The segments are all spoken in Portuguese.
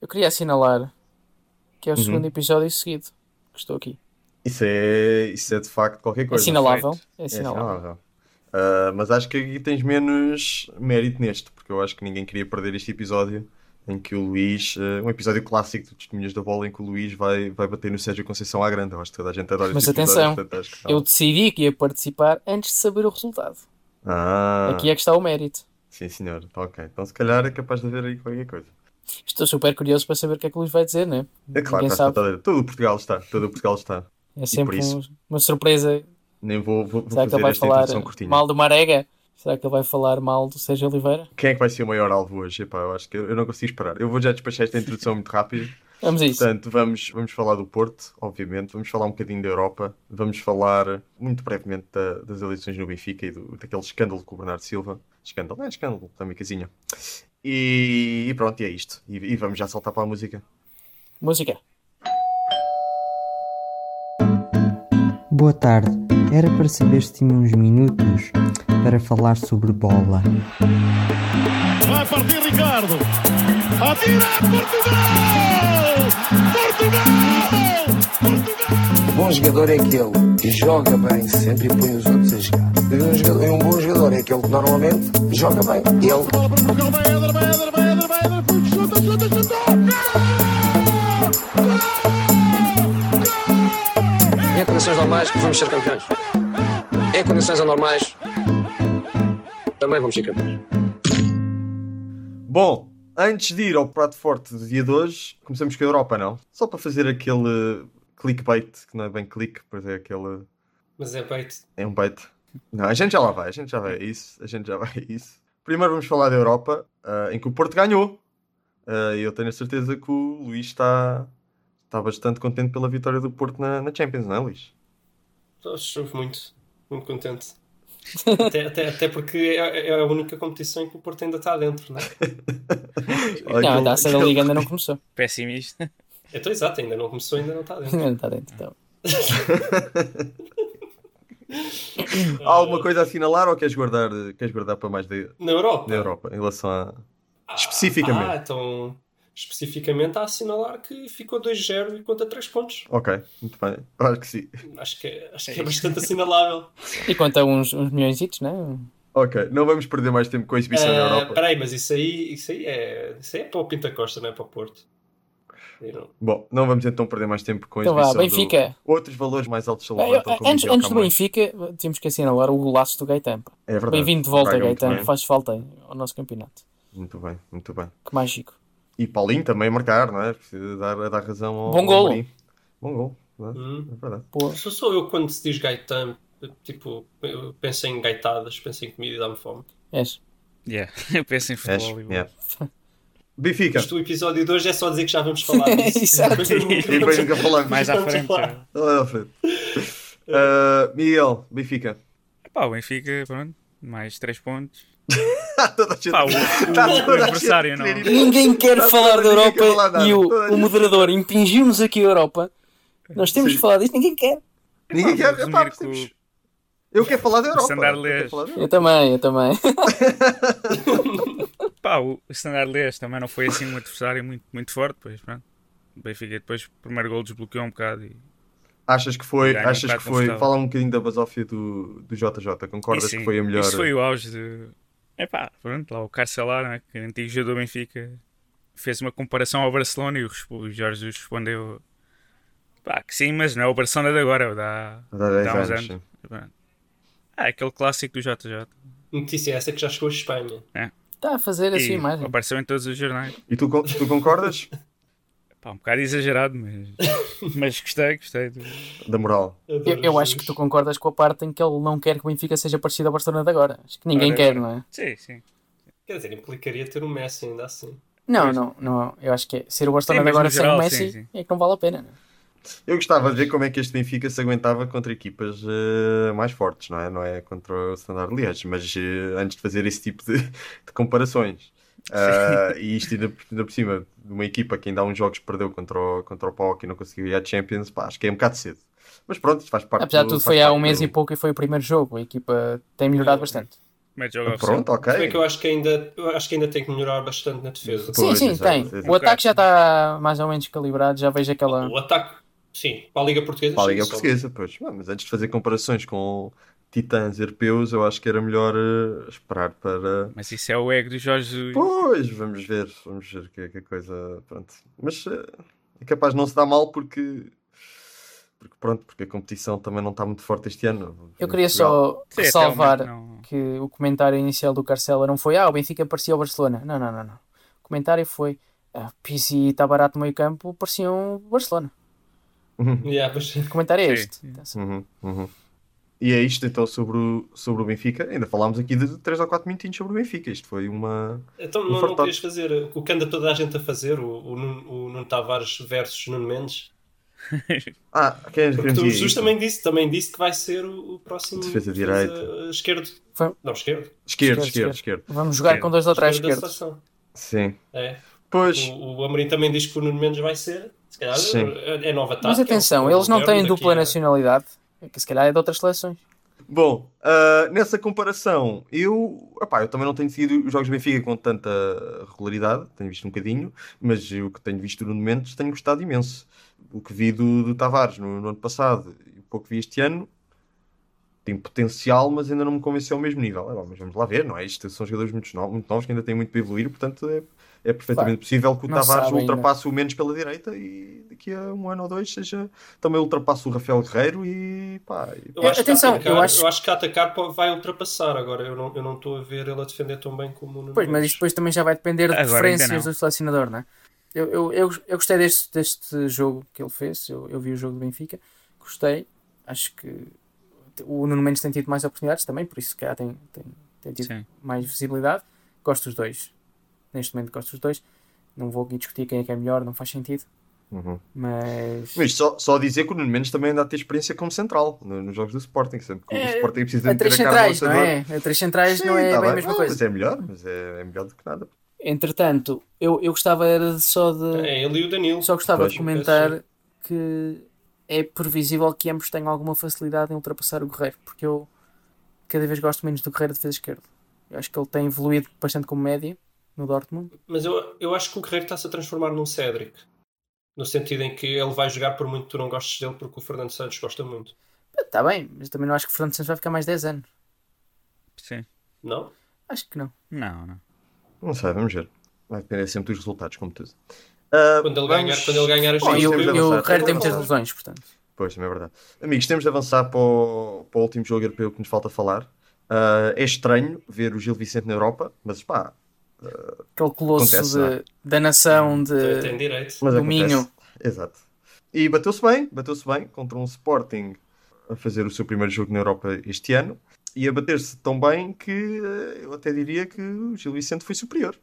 Eu queria assinalar que é o Uhum. segundo episódio seguido que estou aqui. Isso é, isso é de facto qualquer coisa. Assinalável. É É assinalável. assinalável. Ah, mas acho que aqui tens menos mérito neste, porque eu acho que ninguém queria perder este episódio em que o Luís, ah, um episódio clássico de Testemunhas da Bola, em que o Luís vai, vai bater no Sérgio Conceição à grande. Eu acho que toda a gente adora Mas atenção, portanto. Eu decidi que ia participar antes de saber o resultado. Ah, Aqui é que está o mérito. sim senhor, Tá ok. Então se calhar é capaz de haver aí qualquer coisa. Estou super curioso para saber o que é que o Luís vai dizer, né? É claro, Ninguém está sabe. todo, todo o Portugal está, todo Portugal está. É sempre isso. um- uma surpresa. Nem vou, vou, vou Será que ele vai falar mal do Marega? Será que ele vai falar mal do Sérgio Oliveira? Quem é que vai ser o maior alvo hoje? Epá, eu acho que eu, não consigo esperar. Eu vou já despachar esta introdução muito rápido. Vamos a isso. Portanto, vamos, vamos falar do Porto, obviamente, vamos falar um bocadinho da Europa, vamos falar muito brevemente da- das eleições no Benfica e do, daquele escândalo com o Bernardo Silva. Escândalo, é escândalo, também casinha. E, e pronto, e é isto. E, e vamos já saltar para a música. Música. Boa tarde. Era para saber se tinha uns minutos para falar sobre bola. Vai partir Ricardo. Atira Portugal! Portugal! Portugal! bom jogador é aquele que joga bem sempre e põe os outros a jogar. Um, jogador- e um bom jogador é aquele que normalmente joga bem. Ele! Em condições normais, vamos ser campeões. Em condições anormais, também vamos ser campeões. Bom, antes de ir ao prato forte do dia de hoje, começamos com a Europa, não? Só para fazer aquele clickbait, que não é bem click, pois é aquele. Mas é bait. É um bait. Não, a gente já lá vai, a gente já vai a isso, a gente já vai a isso. Primeiro vamos falar da Europa, ah, em que o Porto ganhou. Ah, E eu tenho a certeza que o Luís está, está bastante contente pela vitória do Porto na, na Champions, não é, Luís? Estou muito, muito contente. até, até, até porque é, é a única competição em que o Porto ainda está dentro, não é? Não, a aquele- taça da aquele- Liga ainda não começou. Pessimista. Então, exato, ainda não começou, ainda não está dentro. Ainda está dentro, então. Há alguma coisa a assinalar ou queres guardar, queres guardar para mais da, Na Europa? da Europa, em relação a. Especificamente. Ah, então, especificamente a assinalar que ficou 2-0 e conta 3 pontos. Ok, muito bem. Acho que sim. Acho que é, acho que é bastante assinalável. E conta uns, uns milhões, né? Ok, não vamos perder mais tempo com a exibição na Ah, Europa. Peraí, mas isso aí, isso aí é, isso aí é para o Pinta Costa, não é para o Porto. Bom, não vamos então perder mais tempo com a Então vá, exibição Benfica. do... Outros valores mais altos se eu- levantam, como antes, antes do. Benfica, temos que assinalar o golaço do Gaetan. É verdade. Bem-vindo de volta, muito Gaetan. bem. Faz falta ao nosso campeonato. Muito bem, muito bem. Que mágico. E Paulinho também a marcar, não é? Precisa dar, dar razão ao Bom ao. Amorim. Bom gol, é? Hum. É verdade. Pô, Sou só eu quando se diz Gaetan, tipo, eu penso em gaitadas, penso em comida e dá-me fome. és. Yeah. Eu penso em És, futebol. igual. yeah. Benfica. Isto, o episódio de hoje é só dizer que já vamos falar disso. Exato. Depois eu nunca E depois nunca falamos. Mais à frente. lá. é. Lá à frente. Ah, Miguel, Benfica. Pá, o Benfica, pronto, mais 3 pontos. Toda a gente- Pá, o, o- Tá o adversário não. Ninguém quer Tá falar da Europa falar e o, o moderador impingiu-nos aqui a Europa. Nós temos Sim. que falar disto, ninguém quer. Ninguém Pá, quer. com temos- Eu quero falar da Europa. Eu falar da Europa. Eu também, eu também. Pá, o Standard Liège também não foi assim um adversário muito, muito forte, pois pronto. O Benfica depois, o primeiro gol desbloqueou um bocado e... Achas que foi, um achas que foi, confortável. fala um bocadinho da basófia do, do JJ, concordas sim, que foi a melhor? Isso foi o auge de... Epá, pronto, lá o Carcelar, né, que é antigo jogador do Benfica, fez uma comparação ao Barcelona e o, Jorge Jesus respondeu... Pá, que sim, mas não é o Barcelona de agora, é. Há 10 Dá uns anos, anos. Ah, aquele clássico do JJ. Notícia essa que já chegou a Espanha. Está a fazer assim E mais. apareceu em todos os jornais. E tu, tu concordas? Pá, um bocado exagerado, mas, mas gostei, gostei. do- da moral. Eu, eu acho que tu concordas com a parte em que ele não quer que o Benfica seja parecido ao Barcelona de agora. Acho que ninguém Ora, quer, ora. não é? Sim, sim. Quer dizer, implicaria ter um Messi ainda assim. Não, não, não. Eu acho que é, ser o Barcelona Sim, de agora no sem o geral, Messi sim, sim. é que não vale a pena. Não é? Eu gostava de ver como é que este Benfica se aguentava contra equipas eh, mais fortes, não é? Não é contra o Standard Liège, mas eh, antes de fazer esse tipo de, de comparações. Ah, e isto ainda, ainda por cima de uma equipa que ainda há uns jogos perdeu contra o, contra o PAOK e não conseguiu ir à Champions, pá, acho que é um bocado cedo. Mas pronto, isto faz parte Apesar de do- tudo, foi há um mês do- e pouco e foi o primeiro jogo. A equipa tem melhorado bastante. Mete jogo oficial. Pronto, ok. Se que eu acho que ainda, eu acho que ainda tem que melhorar bastante na defesa. Sim, Pois, sim, tem. O ataque já está mais ou menos calibrado, já vejo aquela. O ataque, sim, para a Liga Portuguesa. Para a Liga só- Portuguesa, pois. Mas antes de fazer comparações com titãs europeus, eu acho que era melhor eh, esperar para. Mas isso é o ego do Jorge Jesus. Pois, vamos ver, vamos ver que, que a coisa. Pronto. Mas eh, é capaz de não se dar mal porque. Porque pronto, porque a competição também não está muito forte este ano. Eu queria Portugal. só ressalvar momento não- que o comentário inicial do Carcela não foi ah, o Benfica parecia o Barcelona. Não, não, não, não. O comentário foi ah, Pizzi está barato no meio campo, pareciam o Barcelona. Yeah, mas- O comentário é Sim. este. Uhum, uhum. E é isto então sobre o, sobre o Benfica. Ainda falámos aqui de 3 ou 4 minutinhos sobre o Benfica. Isto foi uma. Então Um não, não querias fazer o que anda toda a gente a fazer, o, o, Nuno, o Nuno Tavares versus Nuno Mendes? Ah, quem é que Porque o dizia Jesus também disse, também disse que vai ser o, o próximo Defesa direita. esquerdo. Foi- Não, esquerdo. Esquerdo, Esquerdo, esquerdo, esquerdo. Vamos jogar Esquerdo. com dois laterais esquerdos. Sim. É. Pois. O, o Amorim também diz que o Nuno Mendes vai ser. Se calhar Sim. é, é nova tática. Mas é atenção, o- eles não têm dupla a- nacionalidade, que se calhar é de outras seleções. Bom, ah, nessa comparação, eu, epá, eu também não tenho seguido os jogos do Benfica com tanta regularidade, tenho visto um bocadinho, mas o que tenho visto no momento tenho gostado imenso. O que vi do, do Tavares no, no ano passado e o pouco que vi este ano tem potencial, mas ainda não me convenceu ao mesmo nível. É, bom, mas vamos lá ver, não é? Isto são jogadores muito novos, muito novos que ainda têm muito para evoluir, portanto é, é perfeitamente possível que o Não Tavares sabe ainda. ultrapasse o menos pela direita e daqui a um ano ou dois seja também ultrapasse o Rafael Guerreiro e pá. e- Eu acho que Atenção, atacar, eu acho- eu acho que a atacar vai ultrapassar agora. Eu não, eu não estou a ver ele a defender tão bem como o Nuno Pois, mas isto depois também já vai depender de Agora preferências do selecionador, não é? Eu, eu, eu, eu gostei deste, deste jogo que ele fez, eu, eu vi o jogo do Benfica, gostei, acho que o Nuno Mendes tem tido mais oportunidades também, por isso que tem, tem, tem tido Sim. mais visibilidade. Gosto dos dois, neste momento gosto dos dois. Não vou aqui discutir quem é que é melhor, não faz sentido, Uhum. mas Mas só, só dizer que o Nuno Mendes também ainda a ter experiência como central no- nos jogos do Sporting, sempre que o É, Sporting precisa de três ter a carne centrais, não é? A três centrais Sim, não é tá bem a bem. mesma coisa. Mas é melhor, mas é, é melhor do que nada. Entretanto, eu, eu gostava era de só de. É ele e o Danilo. Só gostava Pois. de comentar que é previsível que ambos tenham alguma facilidade em ultrapassar o Guerreiro, porque eu cada vez gosto menos do Guerreiro de defesa esquerda. Eu acho que ele tem evoluído bastante como média no Dortmund. Mas eu, eu acho que o Guerreiro está-se a transformar num Cédric. No sentido em que ele vai jogar por muito que tu não gostes dele, porque o Fernando Santos gosta muito. Está bem, mas também não acho que o Fernando Santos vai ficar mais 10 anos. Sim. Não? Acho que não. Não, não. Não sei, vamos ver. Vai depender sempre dos resultados, como tudo. Ah, Quando ele vamos- ganhar, quando ele ganhar as Bom, e, o. Guerreiro tem muitas lesões, portanto. Pois, também é verdade. Amigos, temos de avançar para o, para o último jogo europeu que nos falta falar. Ah, é estranho ver o Gil Vicente na Europa, mas pá, Aquele colosso Acontece, não é? de- da nação de. Tem direito. mas Do. Minho. Exato. E bateu-se bem, bateu-se bem contra um Sporting a fazer o seu primeiro jogo na Europa este ano e a bater-se tão bem que eh, eu até diria que o Gil Vicente foi superior.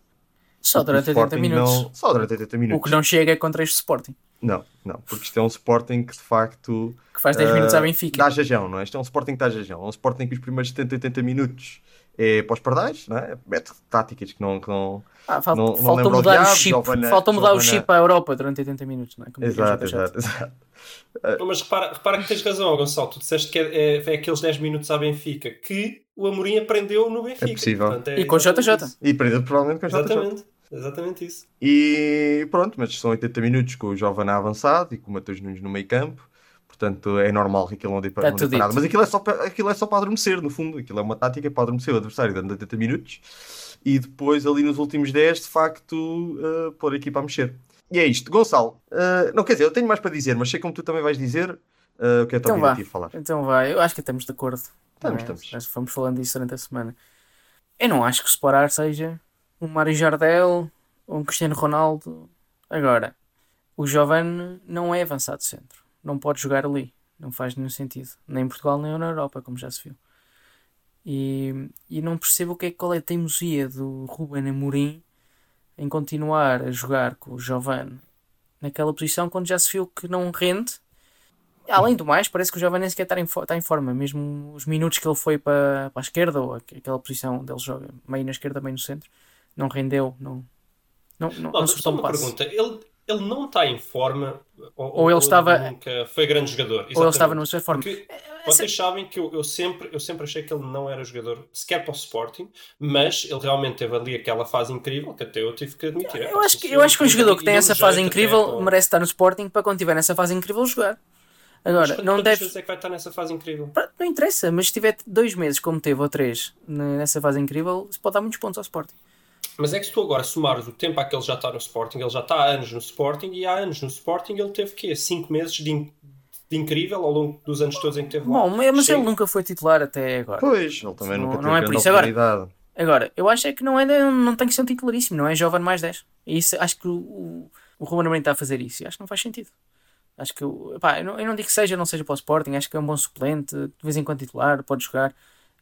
Só durante O 80 Sporting minutos. não- Só durante 80 minutos. O que não chega é contra este Sporting, Não, não, porque isto é um Sporting que de facto que faz 10 minutos ah, à Benfica. dá jajão, não é? Isto é um Sporting que dá jajão. É um Sporting que os primeiros 70, 80 minutos é para os pardais, não é? Mete táticas que não. Que não... Ah, falta, não- não falta o mudar o chip. Giovana- falta mudar o Giovana- chip à Europa durante 80 minutos, não é? Como o Exato, exato, exato. Não, Mas repara, repara que tens razão, Gonçalo. Tu disseste que é, é, é aqueles 10 minutos à Benfica que o Amorim aprendeu no Benfica. É possível. Portanto, é E com o JJ. isso. E prendeu provavelmente com o JJ. Exatamente. Exatamente isso. E pronto, mas são 80 minutos com o Jovem avançado e com o Matheus Nunes no meio campo. Portanto, é normal que aquilo não dê para, Tá não dê tudo para nada. Mas aquilo é, só para, aquilo é só para adormecer, no fundo. Aquilo é uma tática para adormecer o adversário durante 80 minutos. E depois, ali nos últimos 10, de facto, uh, pôr a equipa a mexer. E é isto. Gonçalo, uh, não quer dizer, eu tenho mais para dizer, mas sei como tu também vais dizer uh, o que é que Então eu vá. a falar. Então vai, eu acho que estamos de acordo. Estamos, é? estamos. Acho que fomos falando disso durante a semana. Eu não acho que o Sporar seja um Mário Jardel ou um Cristiano Ronaldo. Agora, o Giovanni não é avançado centro. Não pode jogar ali. Não faz nenhum sentido. Nem em Portugal, nem na Europa, como já se viu. E, e não percebo o que é, qual é a teimosia do Ruben Amorim em continuar a jogar com o Giovanni naquela posição quando já se viu que não rende Além do mais, parece que o Jovem nem sequer está em, está em forma. Mesmo os minutos que ele foi para, para a esquerda, ou aqu- aquela posição onde ele joga meio na esquerda, meio no centro, não rendeu, não, não, não, não um uma pergunta. Ele, ele não está em forma ou, Ou ele estava- nunca foi grande jogador. Ou ele estava Exatamente. numa sua forma. Porque vocês sabem que eu, eu sempre, eu sempre achei que ele não era jogador sequer para o Sporting, mas ele realmente teve ali aquela fase incrível que até eu tive que admitir. É, Eu acho, que, eu acho que um jogador que tem essa fase incrível merece estar no Sporting para quando tiver nessa fase incrível jogar. Agora, não deve. é que vai estar nessa fase incrível? Não interessa, mas se tiver dois meses, como teve, ou três, n- nessa fase incrível, isso pode dar muitos pontos ao Sporting. Mas é que se tu agora somares o tempo a que ele já está no Sporting, ele já está há anos no Sporting e há anos no Sporting ele teve quê? 5 meses de, in- de incrível ao longo dos anos todos em que teve lá. Bom, mas Sim. ele nunca foi titular até agora. Pois, ele também Não- nunca não teve é por isso. Agora-. Agora, eu acho é que não, é, não tem que ser um titularíssimo, não é jovem mais 10. E isso, acho que o, o, o Ruben Amorim está a fazer isso e acho que não faz sentido. Acho que, o- pá, eu, não, eu não digo que seja, não seja para o Sporting, acho que é um bom suplente, de vez em quando titular, pode jogar.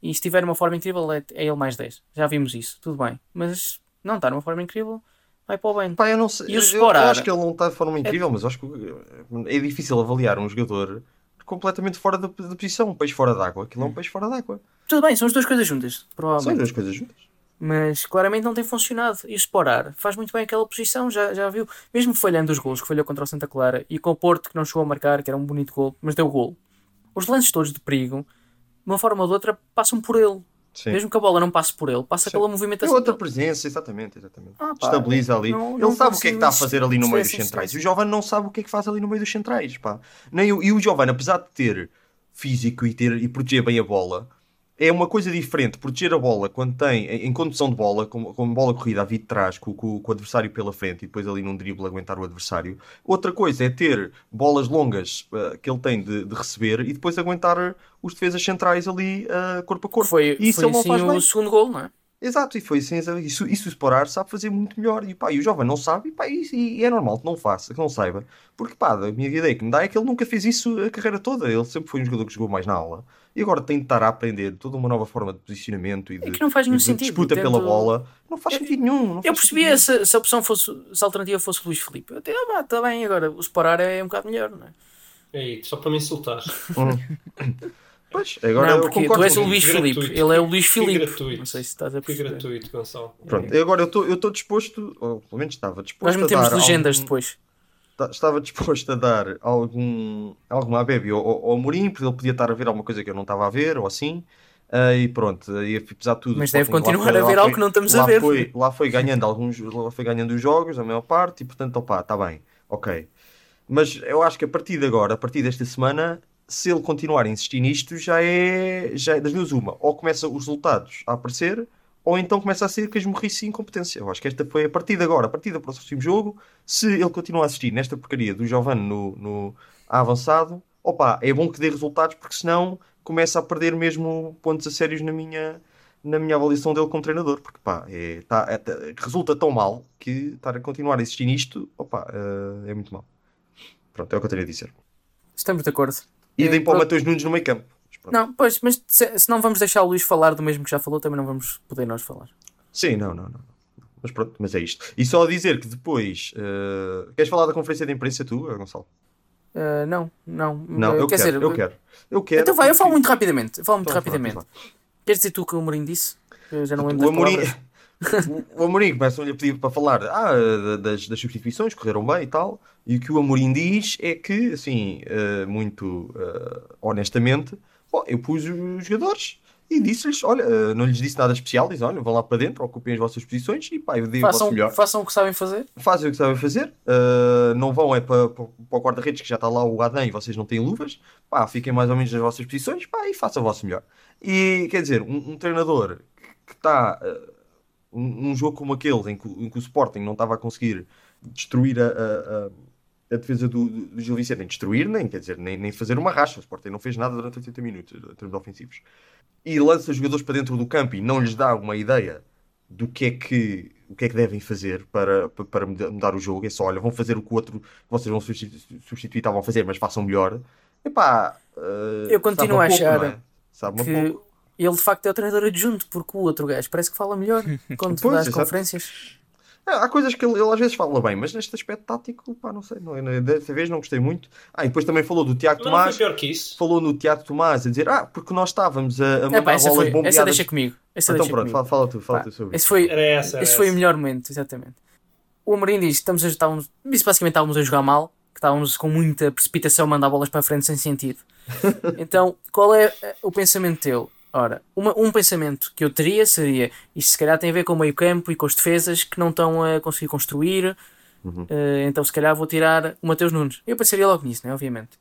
E se tiver uma forma incrível, é, é ele mais 10. Já vimos isso, tudo bem. Mas não está numa forma incrível, vai para o bem. Pá, eu não sei. E o eu- Sporar? Eu acho que ele não está de forma incrível, mas eu acho que é difícil avaliar um jogador completamente fora da, da posição. Um peixe fora d'água. Aquilo é um peixe fora d'água. Tudo bem, são as duas coisas juntas, São provavelmente. as duas coisas juntas. Mas claramente não tem funcionado. E o Sporar faz muito bem aquela posição, já, já viu. Mesmo falhando os golos que falhou contra o Santa Clara e com o Porto que não chegou a marcar, que era um bonito gol, mas deu gol. Os lances todos de perigo, de uma forma ou de outra, passam por ele. Sim. Mesmo que a bola não passe por ele, passa Sim. pela movimentação. outra dele. presença, exatamente, exatamente. Ah, pá, Estabiliza ali. não- ele não sabe o que é que está a fazer ali no meio dos centrais. E o. Giovanni não sabe o que é que faz ali no meio dos centrais. Pá. Nem o, e o Giovanni, apesar de ter físico e, ter, e proteger bem a bola, é uma coisa diferente. Proteger a bola quando tem, em, condução de bola, com, com bola corrida a vir de trás, com, com- com o adversário pela frente e depois ali num drible aguentar o adversário. Outra coisa é ter bolas longas eh, que ele tem de, de receber e depois aguentar os defesas centrais ali eh, corpo a corpo. Foi, e isso foi não assim faz bem. o segundo gol, não é? Exato, e foi assim, isso, isso o Sporar sabe fazer muito melhor. E, pá, e o jovem não sabe, e, pá, e, e é normal que não faça, que não saiba. Porque pá, a minha ideia que me dá é que ele nunca fez isso a carreira toda. Ele sempre foi um jogador que jogou mais na aula. E agora tem de estar a aprender toda uma nova forma de posicionamento e de, É que não faz nenhum e de sentido, disputa pela bola. Não faz sentido nenhum. não Eu percebia se, se a opção fosse, se a alternativa fosse o Luís Filipe. Eu até, ah, pá, está bem, agora o Sporar é um bocado melhor, não é? Ei, só para me insultar. nenhum. Pois, agora não, eu porque concordo tu és o. Luís Gratuito. Filipe, ele é o Luís Que Filipe. gratuito. Não sei se estás a Que perceber. gratuito, Gonçalo. Pronto, e agora eu estou disposto, ou pelo menos estava disposto Nós metemos a dar legendas algum- depois. ta- estava disposto a dar algum, alguma Bebe ao, ao, Amorim, porque ele podia estar a ver alguma coisa que eu não estava a ver, ou assim. Ah, e pronto, e apesar de tudo. Mas deve Sporting continuar foi- a ver algo foi- que não estamos a lá ver. Foi, lá foi ganhando alguns, lá foi ganhando os jogos, a maior parte, e portanto, opá, está bem, ok. Mas eu acho que a partir de agora, a partir desta semana, se ele continuar a insistir nisto, já é, já é das duas uma. Ou começa os resultados a aparecer, ou então começa a ser casmurrice e incompetência. Eu acho que esta foi a partir de agora, a partir do próximo jogo, se ele continuar a assistir nesta porcaria do Giovanni no, no avançado, opa, é bom que dê resultados, porque senão começa a perder mesmo pontos a sérios na minha, na minha avaliação dele como treinador, porque pá, é, tá, é- tá- resulta tão mal que estar a continuar a insistir nisto, opa, eh, é muito mal. Pronto, é o que eu tenho a dizer. Estamos de acordo. E É, deem para o. Mateus Nunes no meio campo. Não, pois, mas se, se não vamos deixar o Luís falar do mesmo que já falou, também não vamos poder nós falar. Sim, não, não, não. Mas pronto, mas é isto. E só a dizer que depois. eh, queres falar da conferência de imprensa tu, Gonçalo? Ah, não, não. Não, Ah, eu quer quero, dizer, eu quero. Eu quero. Então vai, eu falo muito rapidamente. Eu falo muito Então, rapidamente. Queres dizer tu o que o Mourinho disse? Eu já não lembro O Amorim. O Amorim começam-lhe a pedir para falar ah, da- das, das substituições, correram bem e tal. E o que o Amorim diz é que, assim, eh, muito eh, honestamente, bom, eu pus os jogadores e disse-lhes: olha, eh, não lhes disse nada especial, diz: olha, vão lá para dentro, ocupem as vossas posições e pá, eu dei o Façam, melhor. façam o que sabem fazer. fazem o que sabem fazer, não vão é para, para, para o guarda-redes que já está lá o Adam e vocês não têm luvas, pá, fiquem mais ou menos nas vossas posições, pá, e façam o vosso melhor. E quer dizer, um, um treinador que está um, um jogo como aquele em que, o- em que o Sporting não estava a conseguir destruir a, a, a- a defesa do, do Gil Vicente, nem destruir, nem, quer dizer, nem, nem fazer uma racha, o Sporting não fez nada durante 80 minutos em termos ofensivos. E lança os jogadores para dentro do campo e não lhes dá uma ideia do que é que, o que, é que devem fazer para, para, para muda- mudar o jogo. É só, olha, vão fazer o que o outro vocês vão substitu- substituir, estavam a fazer, mas façam melhor. Epá, uh, Eu continuo a pouco, achar é? Sabe que. Ele de facto é o treinador adjunto, porque o outro gajo parece que fala melhor quando Pois, dá as conferências. É, há coisas que ele, ele às vezes fala bem, mas neste aspecto tático, pá, não sei, não, não- dessa vez não gostei muito. Ah, e depois também falou do Tiago não Tomás, pior que isso. falou no Tiago Tomás a dizer, ah, porque nós estávamos a, a É, mandar pá, essa, bolas foi, essa bombeadas. deixa comigo. Essa Então deixa pronto, comigo. fala, fala tu, fala Pá, tu sobre esse isso. foi, Era essa, era esse foi o essa. melhor momento, exatamente. o Amorim que estamos a, estávamos, disse basicamente estávamos a jogar mal, que estávamos com muita precipitação a mandar bolas para a frente sem sentido. então, qual é eh, o pensamento teu? Ora, uma- um pensamento que eu teria seria isto se calhar tem a ver com o meio campo e com as defesas que não estão a conseguir construir, eh, então se calhar vou tirar o Mateus Nunes. Eu pensaria logo nisso, né? obviamente.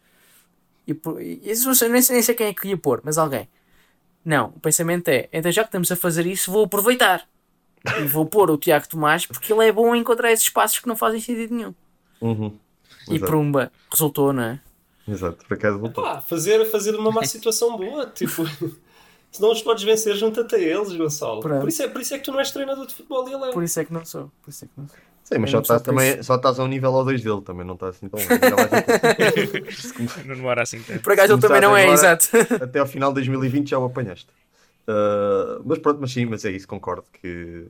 E, e sei- nem, sei, nem sei quem é que ia pôr, mas alguém. Não, o pensamento é, então já que estamos a fazer isso, vou aproveitar. E vou pôr o Tiago Tomás porque ele é bom a encontrar esses espaços que não fazem sentido nenhum. Uhum. E. Prumba resultou, não é? Exato, por acaso voltou. Pá, fazer, fazer uma má situação boa, tipo. Se não os podes vencer, junta-te a eles, Gonçalo. Pronto. Por isso, é, por isso é que tu não és treinador de futebol e ele é. Por isso é que não sou. Por isso é que não sou. Sim, mas Eu só estás, também, só estás a um nível ou dois dele, também não estás assim tão longe. Não demora assim tanto. Por acaso ele também não é, Começaste exato. agora, Até ao final de 2020 já o apanhaste. Ah, mas pronto, mas sim, mas é isso, concordo que.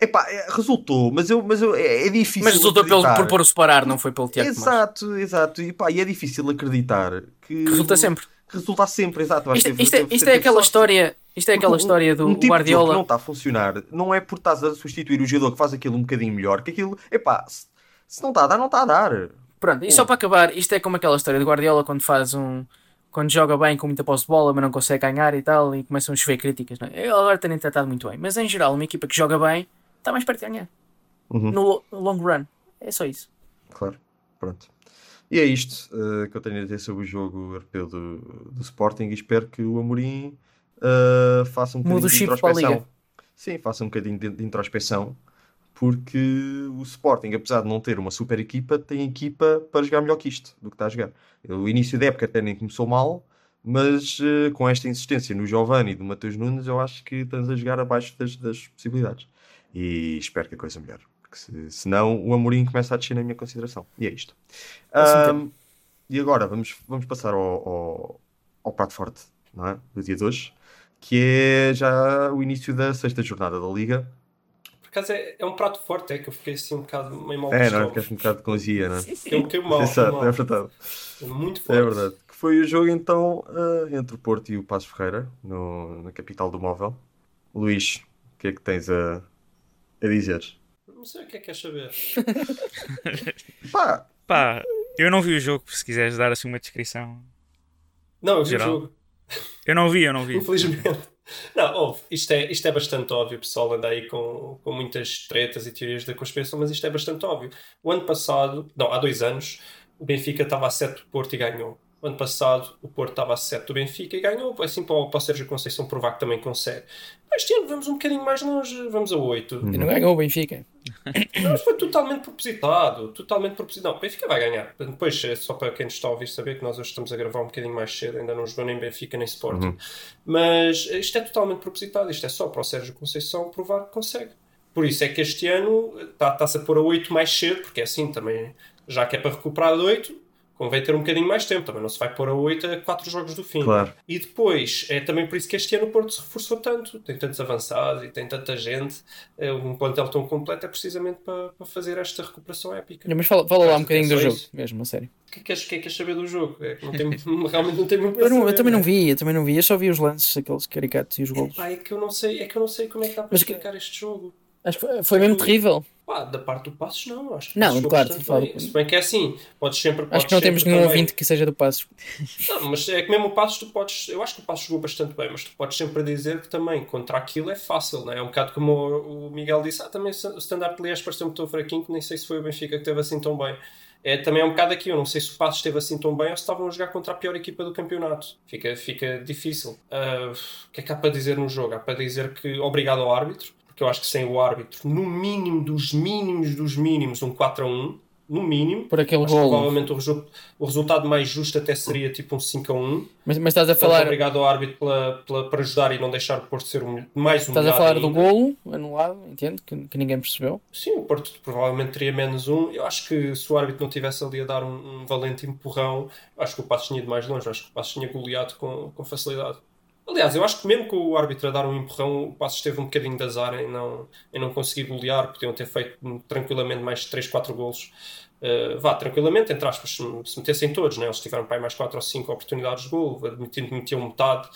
Epá, é, resultou, mas, eu, mas eu, é, é difícil. Mas resultou pelo, por pôr o separar, não foi pelo Tiago. Exato, exato. E, pá, e é difícil acreditar que. Que resulta sempre. Que resulta sempre, exato. Isto, teve- isto é, teve- isto é aquela sorte. história. Isto é aquela um- história do um tipo jogo que não Guardiola. está a funcionar não é por estás a substituir o jogador que faz aquilo um bocadinho melhor, que aquilo, epá, se, se não está a dar, não está a dar. Pronto, e só para acabar, isto é como aquela história do Guardiola quando faz um. Quando joga bem com muita posse de bola, mas não consegue ganhar e tal, e começam a chover críticas. Não é? Ele agora tem tratado muito bem, mas em geral, uma equipa que joga bem está mais perto de ganhar. Uhum. No, no long run. É só isso. Claro, pronto. E é isto eh, que eu tenho a dizer sobre o jogo europeu do, do Sporting e espero que o Amorim eh, faça um bocadinho o de. Liga. Sim, faça um bocadinho de, de introspeção, porque o Sporting, apesar de não ter uma super equipa, tem equipa para jogar melhor que isto, do que está a jogar. O início da época até nem começou mal, mas eh, com esta insistência no Giovanni e do Matheus Nunes, eu acho que estamos a jogar abaixo das, das possibilidades. E espero que a coisa melhore. Porque se, senão o Amorim começa a descer na minha consideração. E é isto. Ahm, e agora vamos, vamos passar ao, ao, ao prato forte não é? do dia de hoje, que é já o início da sexta jornada da Liga. Por acaso é, é um prato forte, é que eu fiquei assim um bocado meio mal É, não é? Ficaste um bocado com azia, não é? Fiquei um bocadinho mal. Exato, é verdade. É muito forte. É verdade. Que foi o jogo então ah, entre o Porto e o Passo Ferreira, no, na capital do móvel. Luís, o que é que tens a, a dizer? Não sei o que é que queres saber. Pá, Pá, eu não vi o jogo, se quiseres dar assim uma descrição. Não, eu vi Geral. o jogo. Eu não vi, eu não vi. Infelizmente. Não, ouve, isto é, isto é bastante óbvio, o pessoal anda aí com, com muitas tretas e teorias da conspiração, mas isto é bastante óbvio. O ano passado, não, há dois anos, o Benfica estava a 7 do Porto e ganhou. O ano passado, o Porto estava a 7 do Benfica e ganhou. Assim para o, para o Sérgio Conceição provar que também consegue. Este ano vamos um bocadinho mais longe, vamos a 8. E não ganhou o Benfica. Mas foi totalmente propositado. Totalmente propositado. Não, o Benfica vai ganhar. Depois, é só para quem nos está a ouvir saber que nós hoje estamos a gravar um bocadinho mais cedo, ainda não jogou nem Benfica nem Sporting. Mas isto é totalmente propositado. Isto é só para o Sérgio Conceição provar que consegue. Por isso é que este ano está- está-se a pôr a 8 mais cedo, porque é assim também, já que é para recuperar de 8, convém ter um bocadinho mais tempo. Também não se vai pôr a 8 a 4 jogos do fim. Claro. E depois, é também por isso que este ano o Porto se reforçou tanto. Tem tantos avançados e tem tanta gente. É um plantel tão completo é precisamente para, para fazer esta recuperação épica. Mas fala, fala lá um É bocadinho do jogo, isso. mesmo, a sério. O que é que queres, que é que saber do jogo? É que não tem, realmente não tem muito para Eu, não- eu também não é? vi, eu também não vi. Eu só vi os lances, aqueles caricatos e os golos. Pá, é que eu não sei, é que eu não sei como é que dá para Mas que- explicar este jogo. Acho que foi, foi mesmo terrível. Pá, da parte do Passos não, acho que Não, claro, falo- bem. Se bem que é assim, podes sempre. Acho podes que não temos nenhum também- ouvinte que seja do Passos. Não, mas é que mesmo o Passos tu podes. Eu acho que o Passos jogou bastante bem, mas tu podes sempre dizer que também contra aquilo é fácil, não é? É um bocado como o o Miguel disse, ah, também o standard Liège pareceu-me tão fraquinho que nem sei se foi o Benfica que teve assim tão bem. É, também é um bocado aqui, eu não sei se o Passos esteve assim tão bem ou se estavam a jogar contra a pior equipa do campeonato. Fica, fica difícil. Ah, o que é que há para dizer no jogo? Há para dizer que obrigado ao árbitro, porque eu acho que sem o árbitro, no mínimo dos mínimos dos mínimos, um 4 a 1, no mínimo. Por aquele golo. provavelmente o, resu- o resultado mais justo até seria tipo um 5 a 1. Mas, mas estás a falar, obrigado ao árbitro pela, pela, por ajudar e não deixar o Porto ser um, mais estás humilhado. a falar do ainda. golo anulado, entende? Que, que ninguém percebeu. Sim, o Porto provavelmente teria menos um. Eu acho que se o árbitro não tivesse ali a dar um, um valente empurrão, acho que o Passos tinha ido mais longe. Acho que o Passos tinha goleado com, com facilidade. Aliás, eu acho que mesmo com o árbitro a dar um empurrão, o Passos teve um bocadinho de azar em não, em não conseguir golear. Podiam ter feito hum, tranquilamente mais 3, 4 golos. Uh, vá, tranquilamente, entre aspas, se, se metessem todos, né? eles tiveram para aí mais 4 ou 5 oportunidades de gol, admitindo que metiam metade.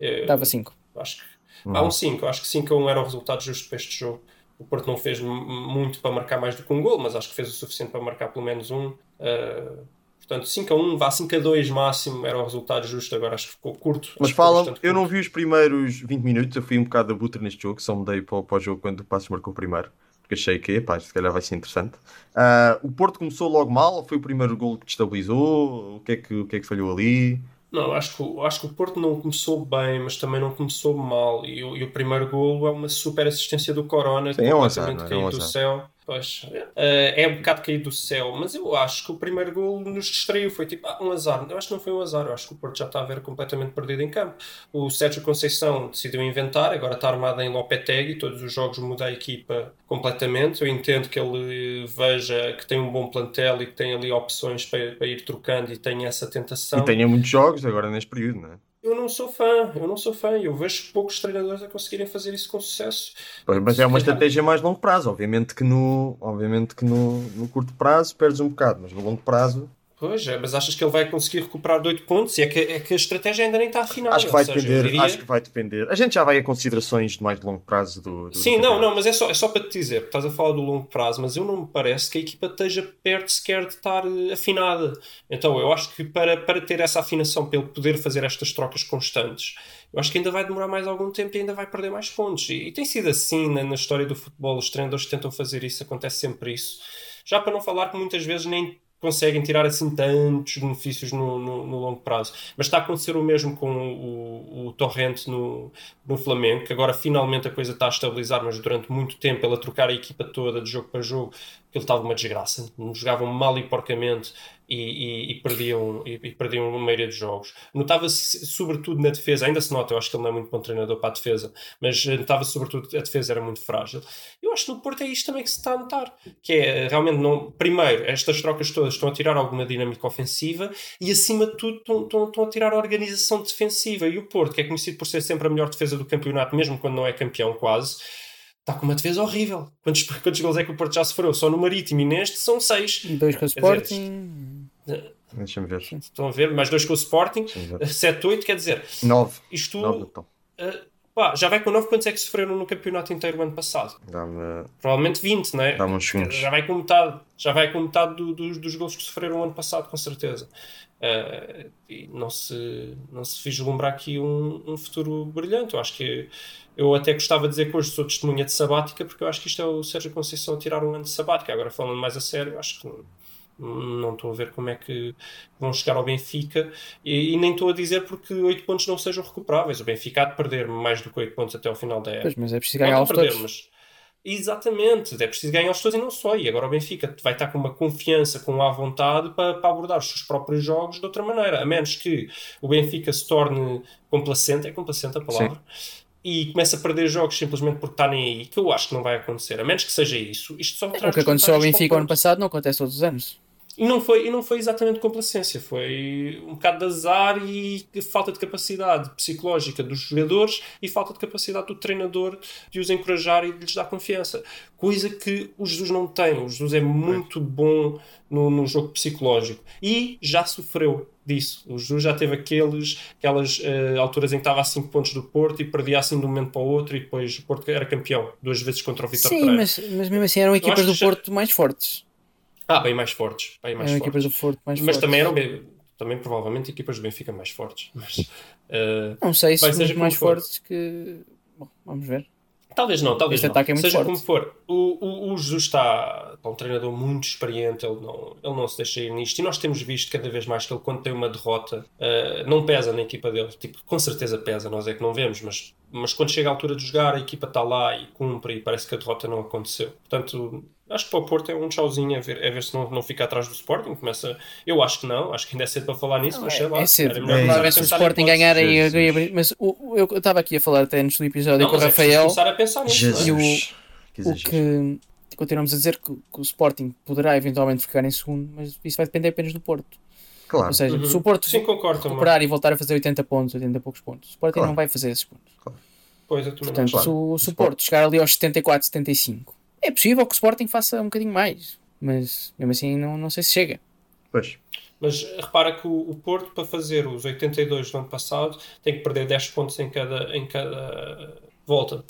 Uh, Dava 5. Acho que há um 5, acho que 5 a 1 era o resultado justo para este jogo. O Porto não fez muito para marcar mais do que um gol, mas acho que fez o suficiente para marcar pelo menos um. Uh, portanto, 5 a 1, vá 5 a 2 máximo, era o resultado justo. Agora acho que ficou curto. Mas falam, eu não vi os primeiros 20 minutos, eu fui um bocado abutre neste jogo, só mudei para, para o jogo quando o Passos marcou o primeiro porque achei que, pá, se calhar vai ser interessante. Uh, o Porto começou logo mal, foi o primeiro gol que destabilizou? O que é que, o que, é que falhou ali? Não, acho que, acho que o Porto não começou bem, mas também não começou mal. E, o, e o primeiro golo é uma super assistência do Corona, Sim, é um azar, é? é um do céu. Pois, uh, é um bocado caído do céu, mas eu acho que o primeiro gol nos distraiu. Foi tipo, ah, um azar. Eu acho que não foi um azar, eu acho que o Porto já está a ver completamente perdido em campo. O Sérgio Conceição decidiu inventar, agora está armado em Lopetegui. Todos os jogos muda a equipa completamente. Eu entendo que ele veja que tem um bom plantel e que tem ali opções para, para ir trocando e tem essa tentação. E tenha muitos jogos agora neste período, não é? Eu não sou fã, eu não sou fã, eu vejo poucos treinadores a conseguirem fazer isso com sucesso. Pois, mas é uma estratégia mais longo prazo, obviamente que no, obviamente que no, no curto prazo perdes um bocado, mas no longo prazo Pois é, mas achas que ele vai conseguir recuperar de 8 pontos? E é que, é que a estratégia ainda nem está afinada. Acho que vai seja, depender, diria... acho que vai depender. A gente já vai a considerações de mais longo prazo do. do Sim, do não, não, mas é só, é só para te dizer, estás a falar do longo prazo, mas eu não me parece que a equipa esteja perto sequer de estar eh, afinada. Então eu acho que para, para ter essa afinação, para ele poder fazer estas trocas constantes, eu acho que ainda vai demorar mais algum tempo e ainda vai perder mais pontos. E, e tem sido assim na, na história do futebol, os treinadores tentam fazer isso, acontece sempre isso. Já para não falar que muitas vezes nem conseguem tirar assim tantos benefícios no, no, no, longo prazo. Mas está a acontecer o mesmo com o, o Torrente no, no Flamengo, que agora finalmente a coisa está a estabilizar, mas durante muito tempo ele a trocar a equipa toda de jogo para jogo, ele estava uma desgraça, jogavam mal e porcamente e, e, e perdiam, e, e, perdiam uma maioria de jogos. Notava-se sobretudo na defesa, ainda se nota, eu acho que ele não é muito bom treinador para a defesa, mas notava-se sobretudo a defesa era muito frágil. Eu acho que no Porto é isto também que se está a notar, que é realmente não. Primeiro, estas trocas todas estão a tirar alguma dinâmica ofensiva e acima de tudo estão, estão, estão a tirar a organização defensiva. E o Porto, que é conhecido por ser sempre a melhor defesa do campeonato, mesmo quando não é campeão quase está com uma defesa horrível. Quantos, quantos gols é que o Porto já sofreu? Só no Marítimo e neste são seis. Dois com o Sporting. Deixa-me ver. Estão a ver? Mais dois com o Sporting. 7, 8, quer dizer. 9. Isto. 9, então. uh, pá, já vai com 9. Quantos é que sofreram no campeonato inteiro o ano passado? Dá-me. Provavelmente 20, não é? Dá-me uns segundos. Já vai com metade. Já vai com metade do, do, dos gols que sofreram o ano passado, com certeza. Uh, e não se, não se vislumbra aqui um, um futuro brilhante. Eu acho que eu até gostava de dizer que hoje sou testemunha de sabática, porque eu acho que isto é o Sérgio Conceição a tirar um ano de sabática. Agora, falando mais a sério, acho que não, estou a ver como é que vão chegar ao Benfica e, e nem estou a dizer porque 8 pontos não sejam recuperáveis. O Benfica há de perder mais do que 8 pontos até ao final da época. Pois, mas é preciso ganhar os perder, todos. Mas, Exatamente, é preciso ganhar os todos e não só. E agora o Benfica vai estar com uma confiança, com a vontade para, para, abordar os seus próprios jogos de outra maneira, a menos que o Benfica se torne complacente, é complacente a palavra, Sim e começa a perder jogos simplesmente porque está nem aí, que eu acho que não vai acontecer, a menos que seja isso. Isto só é, o que aconteceu ao Benfica ano passado não acontece todos os anos. E não foi, e não foi exatamente complacência, foi um bocado de azar e falta de capacidade psicológica dos jogadores e falta de capacidade do treinador de os encorajar e de lhes dar confiança. Coisa que o Jesus não tem. O Jesus é muito bom no, no jogo psicológico e já sofreu disso. O Jesus já teve aqueles, aquelas uh, alturas em que estava a 5 pontos do Porto e perdia assim de um momento para o outro e depois o Porto era campeão duas vezes contra o Vitor Sim, mas, mas mesmo assim eram equipas do Porto já... mais fortes. Ah, bem mais fortes. Bem mais eram fortes. equipas do Porto mais mas fortes. também eram também provavelmente equipas do Benfica mais fortes. Mas, uh, não sei se são mais fortes que. Bom, vamos ver. Talvez não, talvez este não. É Seja forte. como for, o, o, o Jesus está, está um treinador muito experiente, ele não, ele não se deixa ir nisto. E nós temos visto cada vez mais que ele, quando tem uma derrota, uh, não pesa na equipa dele. Tipo, com certeza pesa, nós é que não vemos, mas, mas quando chega a altura de jogar, a equipa está lá e cumpre e parece que a derrota não aconteceu. Portanto, Acho que para o Porto é um tchauzinho a ver, a ver se não, não fica atrás do Sporting. Começa, eu acho que não, acho que ainda é cedo para falar nisso, não, mas é, sei lá. É cedo, é, claro, se o Sporting ganhar aí, mas o, eu estava aqui a falar até antes do episódio não, com o é Rafael. começar a pensar nisso, Jesus, e o, que, o que continuamos a dizer que, que, o Sporting poderá eventualmente ficar em segundo, mas isso vai depender apenas do Porto. Claro. Ou seja, uhum. se o Porto Sim, concordo, recuperar e voltar a fazer 80 pontos, 80 e poucos pontos, o Sporting claro. não vai fazer esses pontos. Claro. Pois, eu Portanto, claro. se, se o Porto chegar ali aos 74, 75 é possível que o Sporting faça um bocadinho mais, mas mesmo assim não, não sei se chega. Pois. Mas repara que o, o, Porto, para fazer os 82 do ano passado, tem que perder 10 pontos em cada, em cada volta.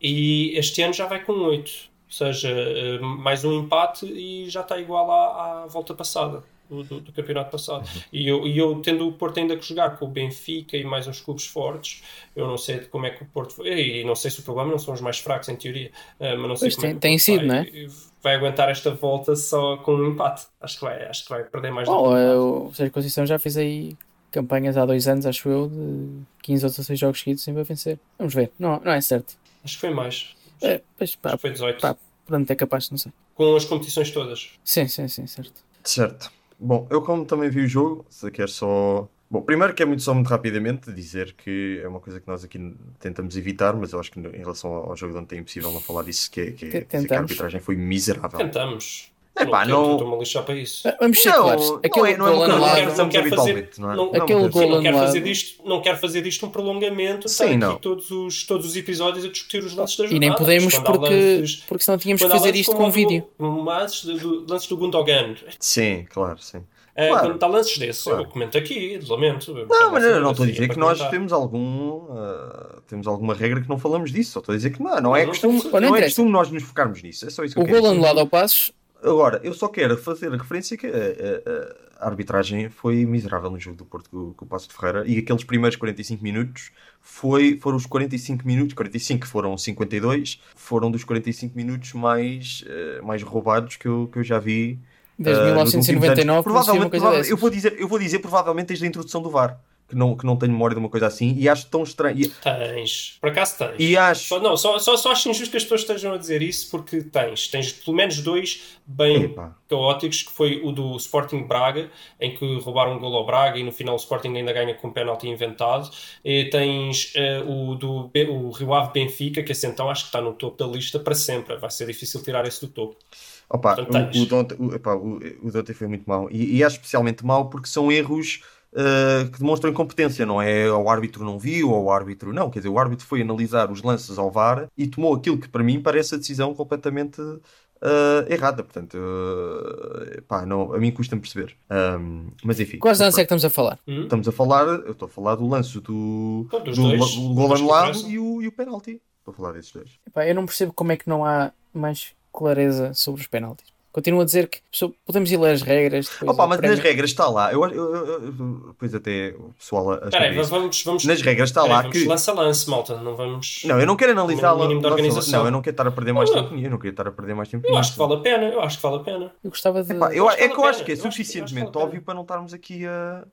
E este ano já vai com 8. Ou seja, eh, mais um empate e já está igual à, à volta passada. Do, do- do campeonato passado. E eu, e eu tendo o Porto ainda que jogar com o Benfica e mais uns clubes fortes, eu não sei de como é que o Porto foi. E não sei se o problema não são os mais fracos, em teoria, eh, mas não sei Pois como é tem- que o tem Porto sido, vai, não é? vai aguentar esta volta só com um empate. Acho que vai, acho que vai perder mais que eh, empate. o Sérgio Conceição já fez aí campanhas há dois anos, acho eu, de 15 ou 16 jogos seguidos sempre a vencer. Vamos ver, não, não é certo. Acho que foi mais. É, pois, pá, Acho que foi 18. pá, portanto é capaz, não sei. Com as competições todas. Sim, sim, sim, certo. Certo. Bom, eu como também vi o jogo, se quer só. Bom, primeiro que é muito só muito rapidamente dizer que é uma coisa que nós aqui tentamos evitar, mas eu acho que em relação ao jogo de ontem é impossível não falar disso, que, é, que, é- que a arbitragem foi miserável. Tentamos. Epá, não. não- Estou-me a lixar para isso. Vamos ser Não, claros. não Aquele é- não é não quero, não quero fazer, habitualmente, não é? não, Não, Aquele gol não quero fazer disto, não quero fazer disto um prolongamento, Sim, não. aqui todos os, todos os episódios a discutir os lances da E jogada. nem podemos porque, porque senão tínhamos que fazer isto com do- vídeo. Lances do, lances do Gundogan. Sim, claro, sim. Eh, Claro. Quando há lances desses, Claro. eu comento aqui, lamento. Não, mas não estou a dizer que nós temos algum ah, temos alguma regra que não falamos disso, só estou a dizer que não, não é Não, costume, não não não é costume nós nos focarmos nisso, é só isso que O gol anulado ao Passos, Agora, eu só quero fazer referência que a, a- a arbitragem foi miserável no jogo do Porto com, com o Passo de Ferreira e aqueles primeiros 45 minutos foi, foram os 45 minutos, 45 foram 52, foram dos 45 minutos mais, eh, mais roubados que eu, que eu já vi. desde eh, últimos 1999, anos. que não se viu uma provavelmente, coisa provavelmente- eu, vou dizer, eu vou dizer provavelmente desde a introdução do VAR, que não, que não tenho memória de uma coisa assim e acho tão estranho. E, Tens, por acaso tens. e acho. Só, não, só, só, só acho injusto que as pessoas estejam a dizer isso porque tens. Tens pelo menos dois bem Epá. caóticos, que foi o do Sporting Braga, em que roubaram um gol ao Braga e no final o Sporting ainda ganha com um penalti inventado. E tens eh, o do o Rio Ave Benfica, que esse então acho que está no topo da lista para sempre. Vai ser difícil tirar esse do topo. Opa, Portanto, o, o, Dante, o, epá, o, o Dante foi muito mau. E, e acho especialmente mau porque são erros uh, que demonstram incompetência, não é? O árbitro não viu, ou o árbitro não. Quer dizer, o árbitro foi analisar os lances ao VAR e tomou aquilo que para mim parece a decisão completamente uh, errada. Portanto, uh, pá, não, a mim custa-me perceber. Um, mas enfim. Quais lances é que estamos a falar? Estamos a falar, eu estou a falar do lance do, Pô, do, dois, gol anulado e o, e o penalti. Estou a falar desses dois. Epá, eu não percebo como é que não há mais clareza sobre os penaltis. Continuo a dizer que podemos ir ler as regras. Opa, mas prémio- nas regras está lá. Eu, eu, eu, eu- depois até o pessoal Espera vamos, vamos, Nas regras está lá que. lance a lance, malta. Não vamos. Não, eu não quero analisar lá- organização. Não, eu não quero estar a perder mais tempo. Eu não queria estar a perder mais tempo Eu acho que vale a pena. Eu acho que vale a pena. Eu gostava de. É que eu a acho pena. que é Eu acho que- que suficientemente óbvio para não estarmos aqui a.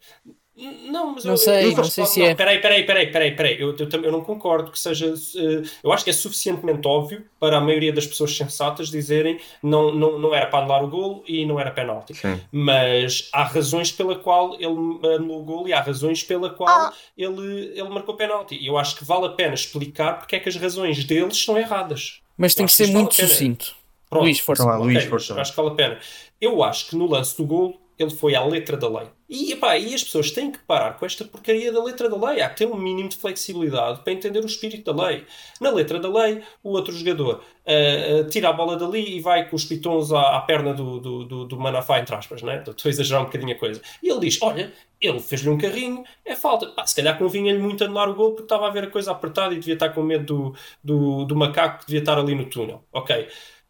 Não, mas Não eu, sei, eu, não acho sei se é. Peraí, peraí, peraí, peraí, peraí. Eu, eu, também- eu não concordo que seja. eh, eu acho que é suficientemente óbvio para a maioria das pessoas sensatas dizerem não, não, não era para anular o golo e não era penalti. Sim. Mas há razões pela qual ele anulou o golo e há razões pela qual Ah. ele, ele marcou penalti. E eu acho que vale a pena explicar porque é que as razões deles são erradas. Mas tem Eu que ser vale muito pena. sucinto. Pronto. Luís, força. Então, lá, Luís, Ok, força. Acho que vale a pena. Eu acho que no lance do golo ele foi à letra da lei. E, epá, e as pessoas têm que parar com esta porcaria da letra da lei. Há que ter um mínimo de flexibilidade para entender o espírito da lei. Na letra da lei, o outro jogador ah, tira a bola dali e vai com os pitons à, à perna do, do, do, do Manafá, entre aspas, né? Estou a exagerar um bocadinho a coisa. E ele diz: Olha, ele fez-lhe um carrinho, é falta. Se calhar convinha-lhe muito anular o gol porque estava a ver a coisa apertada e devia estar com medo do, do, do macaco que devia estar ali no túnel. Ok.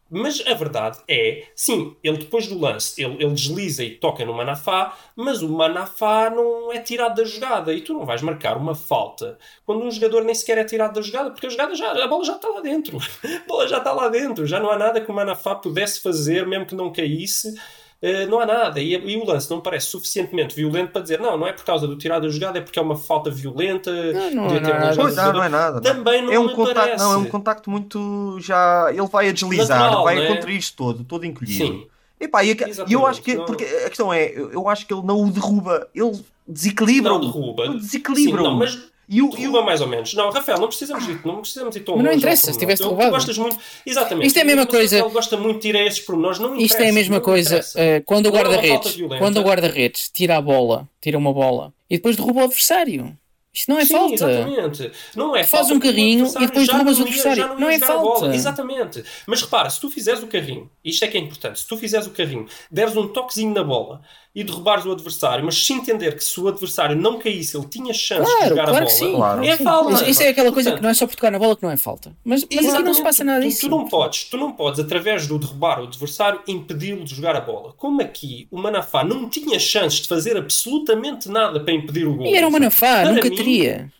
Mas a verdade é, sim, ele depois do lance, ele, ele desliza e toca no Manafá, mas o Manafá não é tirado da jogada e tu não vais marcar uma falta quando um jogador nem sequer é tirado da jogada, porque a jogada já, a bola já está lá dentro. A bola já está lá dentro, já não há nada que o Manafá pudesse fazer, mesmo que não caísse. Eh, não há nada, e, e o lance não parece suficientemente violento para dizer não, não é por causa do tirado da jogada, é porque é uma falta violenta. Não, não, não é não, não é nada. Também não é um contacto, parece. não, é um contacto muito já. Ele vai a deslizar, Natural, vai não é? contra isto todo, todo encolhido. Sim. Epá, e, a- e eu acho que. não- Porque a questão é, eu, acho que ele não o derruba, ele desequilibra. Não derruba. Desequilibra. Sim, não, mas E o, e o- mais ou menos. Não, Rafael, não precisamos de, não precisamos de tão Mas não longe interessa, se tivesse Tu- tu derrubado. gostas muito. Exatamente. Isto é a mesma coisa- Rafael gosta muito de ir a esses pormenores. Não Isto é a interessa, mesma não coisa interessa. eh, quando o Não é guarda-redes quando o guarda-redes tira a bola, tira uma bola e depois derruba o adversário. Isto não é Sim, falta. exatamente. Não é Faz falta um carrinho e depois derrubas o adversário. Não ia é jogar a bola. falta. Exatamente. Mas repara, se tu fizeres o carrinho, isto é que é importante, se tu fizeres o carrinho, deres um toquezinho na bola e derrubares o adversário, mas se entender que se o adversário não caísse, ele tinha chance de Claro, jogar a claro bola, que sim. Claro. é falta. Isso, isso é aquela coisa Portanto, que não é só por tocar na bola que não é falta. Mas, mas aqui não se passa nada Tu- disso. Tu, não podes, tu não podes, através do derrubar o adversário, impedi-lo de jogar a bola. Como aqui o Manafá não tinha chances de fazer absolutamente nada para impedir o gol. E era o Manafá, Para nunca mim- teria.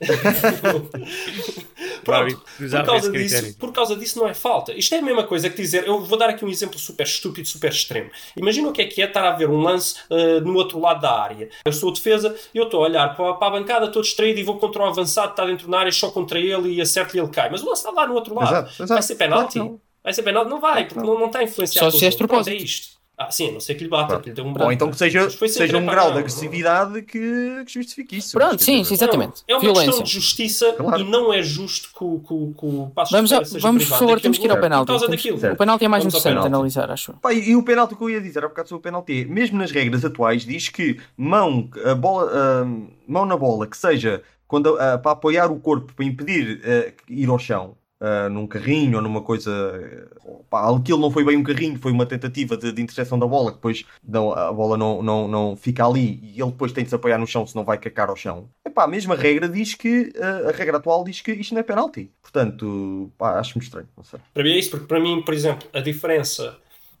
Pronto, por causa, disso, por causa disso não é falta. Isto é a mesma coisa que dizer. Eu vou dar aqui um exemplo super estúpido, super extremo. Imagina o que é que é estar a ver um lance ah, no outro lado da área. Eu sou a defesa e eu estou a olhar para, para a bancada, estou distraído e vou contra o avançado que está dentro da área só contra ele e acerto e ele cai. Mas o lance está lá no outro lado. Exato, exato. Vai ser penalti? Claro. Vai ser penalti? Não vai, porque não, não está a influenciar. Só se jogo. Pronto, propósito. É isto. Ah, sim, a não sei que lhe bata, Claro. que lhe dê um Ou branco. então que seja, seja um grau de não. agressividade que, que justifique isso. Pronto, sim, sim, exatamente. Não, é uma Violência. questão de justiça Claro. e não é justo que o, que o- que o Passos Vamos, a- vamos por favor, temos que ir ao por penalti. causa Temos- daquilo. O penalti é mais Vamos interessante analisar, acho. Pá, e o penalti que eu ia dizer há bocado sobre o penalti é, mesmo nas regras atuais, diz que mão, a bola, a mão na bola, que seja quando, a- para apoiar o corpo, para impedir eh, ir ao chão, ah, num carrinho ou numa coisa. eh, aquilo não foi bem um carrinho, foi uma tentativa de, de interseção da bola, que depois não, a bola não, não, não fica ali e ele depois tem de se apoiar no chão, senão vai cacar ao chão. Epá, a mesma regra diz que, ah, a regra atual diz que isto não é penalti. Portanto, pá, acho-me estranho, não sei. Para mim é isso, porque para mim, por exemplo, a diferença,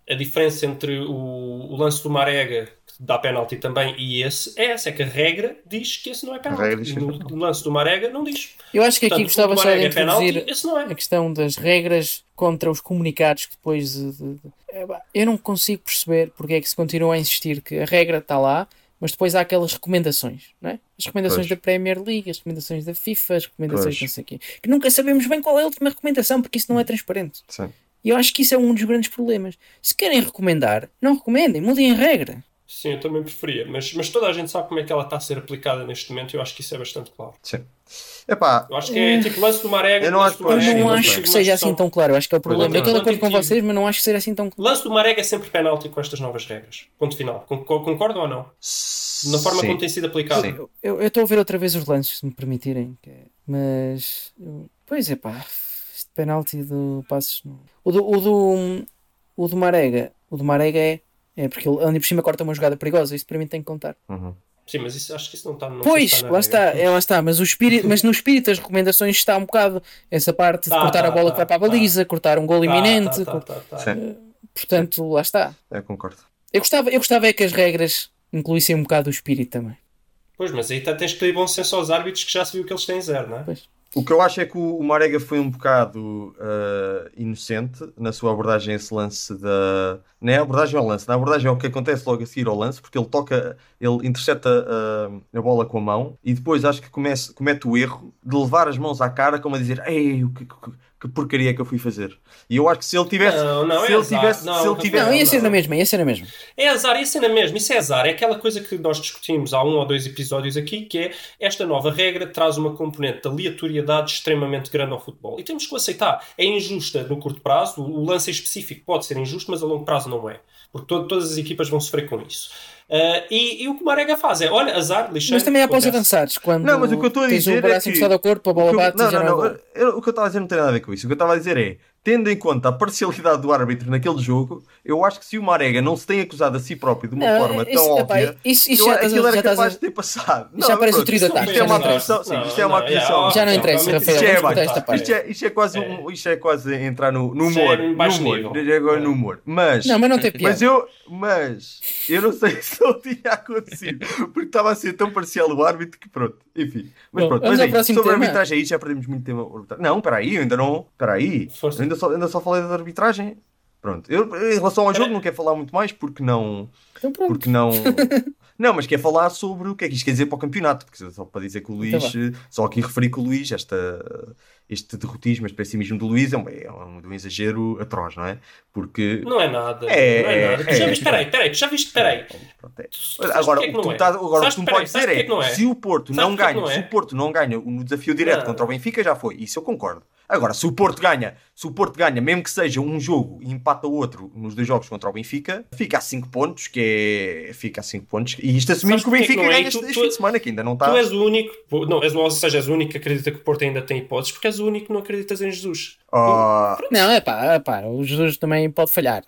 a diferença entre o, o lance do Marega, dá penalti também, e esse, é essa, é que a regra diz que esse não é penalti. E que é no, no lance do Marega não diz. Eu acho que aqui Portanto, gostava só de é penalti, introduzir é. a questão das regras contra os comunicados que depois de- de- de- É, eu não consigo perceber porque é que se continua a insistir que a regra está lá, mas depois há aquelas recomendações, não é? As recomendações Pois. da Premier League, as recomendações da FIFA, as recomendações Pois. não sei o quê, que nunca sabemos bem qual é a última recomendação porque isso não é transparente. Sim. E eu acho que isso é um dos grandes problemas. Se querem recomendar, não recomendem, mudem a regra. Sim, eu também preferia, mas, mas toda a gente sabe como é que ela está a ser aplicada neste momento e eu acho que isso é bastante claro. Sim. Epá, Eu acho que é tipo lance do Marega. Eu não acho Eu Marega, Sim, não acho que seja assim tão claro. Eu acho que é o problema. Eu estou de acordo com vocês, mas não acho que seja assim tão claro. Lance do Marega é sempre penalti com estas novas regras. Ponto final. Con- Concordam ou não? Na forma sim. como tem sido aplicado. Sim. Eu estou a ver outra vez os lances, se me permitirem. é- Mas. Pois é, pá. Este penalti do Passos. O do. O do, o do Marega. O do Marega é. É porque ele ali por cima corta uma jogada perigosa. Isso para mim tem que contar. Uhum. Sim, mas isso, acho que isso não está sei pois, está lá está, é, lá está. Mas, o espírito, mas no espírito das recomendações está um bocado essa parte de Tá, cortar tá, a bola tá, que vai para a tá. baliza, cortar um gol Tá, iminente. tá, tá, tá, tá. Sim. Portanto, lá está. É, concordo. Eu gostava, eu gostava é que as regras incluíssem um bocado o espírito também. Pois, mas aí tens que pedir bom senso aos árbitros que já se viu que eles têm zero, não é? Pois. O que eu acho é que o Marega foi um bocado ah, inocente na sua abordagem a esse lance da. Não é abordagem ao lance, na abordagem ao que acontece logo a seguir ao lance, porque ele toca, ele intercepta ah, a bola com a mão e depois acho que comece, comete o erro de levar as mãos à cara como a dizer Ei, o que, que, que porcaria que eu fui fazer. E eu acho que se ele tivesse. Não, não, se é ele azar. tivesse. Não, se ele tivesse Não, ia ser na mesma, ia ser na mesma. É azar, isso é na mesma, isso é azar. É aquela coisa que nós discutimos há um ou dois episódios aqui, que é esta nova regra traz uma componente de aleatoriedade extremamente grande ao futebol. E temos que o aceitar. É injusta no curto prazo, o lance em específico pode ser injusto, mas a longo prazo não é. Porque to- todas as equipas vão sofrer com isso. Ah, e, e o que o Marega faz é, olha, azar, lixeiro. Mas também há avançados, quando Não, mas o que eu estou a dizer o é que- encostado ao corpo, a bola bate não, não, não, não. é eu- o que eu estava a dizer não tem nada a ver com isso. O que eu estava a dizer é, tendo em conta a parcialidade do árbitro naquele jogo, eu acho que se o Marega não se tem acusado a si próprio de uma Não, forma isso- tão epá, óbvia, isso- isso eu- já aquilo era já estás capaz a- de ter passado. já parece pronto, o trio de isto- ataque, Isto é uma já não acusação, sim, isto é uma Não, não, acusação. Já não interessa, Rafael, Isto é, isto, é, é quase um, isto é quase entrar no, no é humor. no baixo humor. É agora no humor. Mas, Não, mas não tem piada. mas eu, mas eu não sei se ele tinha acontecido, porque estava a ser tão parcial o árbitro que pronto, enfim. Mas Bom, pronto, mas próximo sobre a arbitragem aí já perdemos muito tempo. Não, espera aí, eu ainda não. Espera aí, ainda só, ainda só falei da arbitragem. Pronto, eu em relação ao jogo não quero falar muito mais porque não. Então. Porque não. Não, mas quer falar sobre o que é que isto quer dizer para o campeonato, porque só para dizer que o Luís, Então só aqui referi que o Luís, esta, este derrotismo, este pessimismo do Luís é um, é um, um exagero atroz, não é? Porque. Não é nada. É, não é nada. Tu já é, viste, é. peraí, peraí, tu já viste, peraí. É. Agora, é o que tu, é? estás- agora, o Sabes- que tu me podes sabes dizer é é é? se o Porto não é ganha, se é? o Porto não ganha no desafio direto Não. contra o Benfica, já foi. Isso eu concordo. Agora, se o Porto ganha, se o Porto ganha, mesmo que seja um jogo e empata o outro nos dois jogos contra o Benfica, fica a 5 pontos, que é. Fica a 5 pontos. E isto assumindo Sabes que o Benfica é? ganha tu- este, este tu- fim de semana, que ainda não está. Tu és o único, não, és, ou seja, és o único que acredita que o Porto ainda tem hipóteses, porque és o único que não acreditas em Jesus. Ah, Não, é pá, é pá, o Jesus também pode falhar.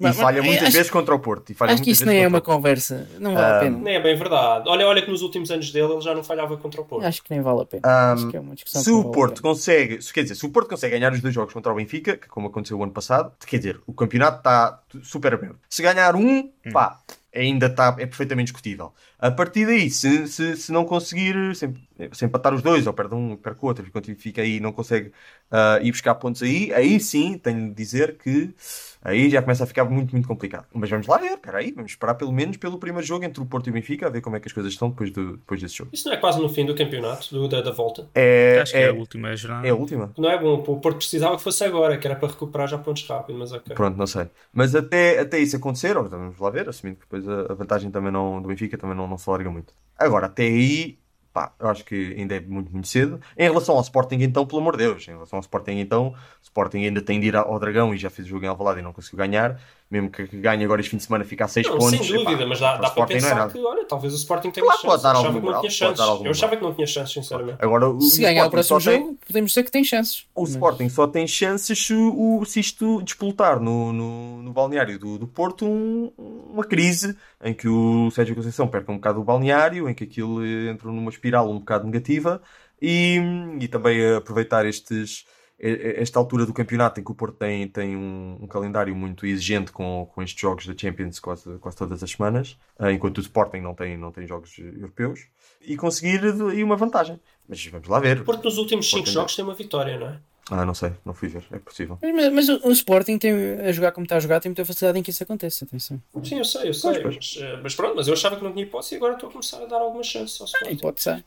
E Mas- falha mas- muitas acho- vezes contra o Porto. E falha Acho que isso nem é uma conversa. Não vale a pena. Nem é bem verdade. Olha, olha que nos últimos anos dele ele já não falhava contra o Porto. Acho que nem vale a pena. Um, Acho que é uma discussão Se o vale Porto consegue, se- quer dizer, se o Porto consegue ganhar os dois jogos contra o Benfica, que como aconteceu o ano passado, quer dizer, o campeonato está super aberto. Se ganhar um, pá, ainda está, é perfeitamente discutível. A partir daí, se, se, se não conseguir, se, se empatar os dois, ou perde um, perde o outro, e quando fica aí e não consegue ah, ir buscar pontos aí, aí sim, tenho de dizer que aí já começa a ficar muito, muito complicado. Mas vamos lá ver, espera aí, vamos esperar pelo menos pelo primeiro jogo entre o Porto e o Benfica, a ver como é que as coisas estão depois, do, depois desse jogo. Isso não é quase no fim do campeonato, do- da, da volta. É, Acho que é, é, a última jornada. é a última. Não é bom, o Porto precisava que fosse agora, que era para recuperar já pontos rápido, mas ok. Pronto, não sei. Mas até, até isso acontecer, vamos lá ver, assumindo que depois a, a vantagem também não, do Benfica também não, não se alarga muito. Agora, até aí, pá, eu acho que ainda é muito, muito cedo. Em relação ao Sporting, então, pelo amor de Deus, em relação ao Sporting, então, o Sporting ainda tem de ir ao Dragão e já fez o jogo em Alvalade e não conseguiu ganhar. Mesmo que ganhe agora este fim de semana, fica a 6 Não, pontos. sem dúvida, epá, mas dá, dá para é pensar que, olha, talvez o Sporting tenha Claro, chances. pode dar eu achava algum que não tinha pode dar chances. Eu achava que não tinha chances, sinceramente. Agora, o, Se ganhar o Sporting próximo só tem- jogo, podemos dizer que tem chances. O Mas- Sporting só tem chances se, o, se isto despoltar no, no, no balneário do, do Porto um- uma crise em que o Sérgio Conceição perca um bocado o balneário, em que aquilo entra numa espiral um bocado negativa e, e também aproveitar estes, esta altura do campeonato em que o Porto tem, tem um, um calendário muito exigente com, com estes jogos da Champions quase, quase todas as semanas, eh, enquanto o Sporting não tem, não tem jogos europeus, e conseguir aí uma vantagem. Mas vamos lá ver. O Porto nos últimos 5 Porto jogos tem uma vitória, não é? Ah, não sei, não fui ver, é possível. Mas, mas o, o Sporting tem, a jogar como está a jogar tem muita facilidade em que isso aconteça. Atenção. Sim, eu sei, eu sei. Pois, Mas, eh, mas pronto, mas eu achava que não tinha hipótese e agora estou a começar a dar alguma chance ao E Sporting. pode ser.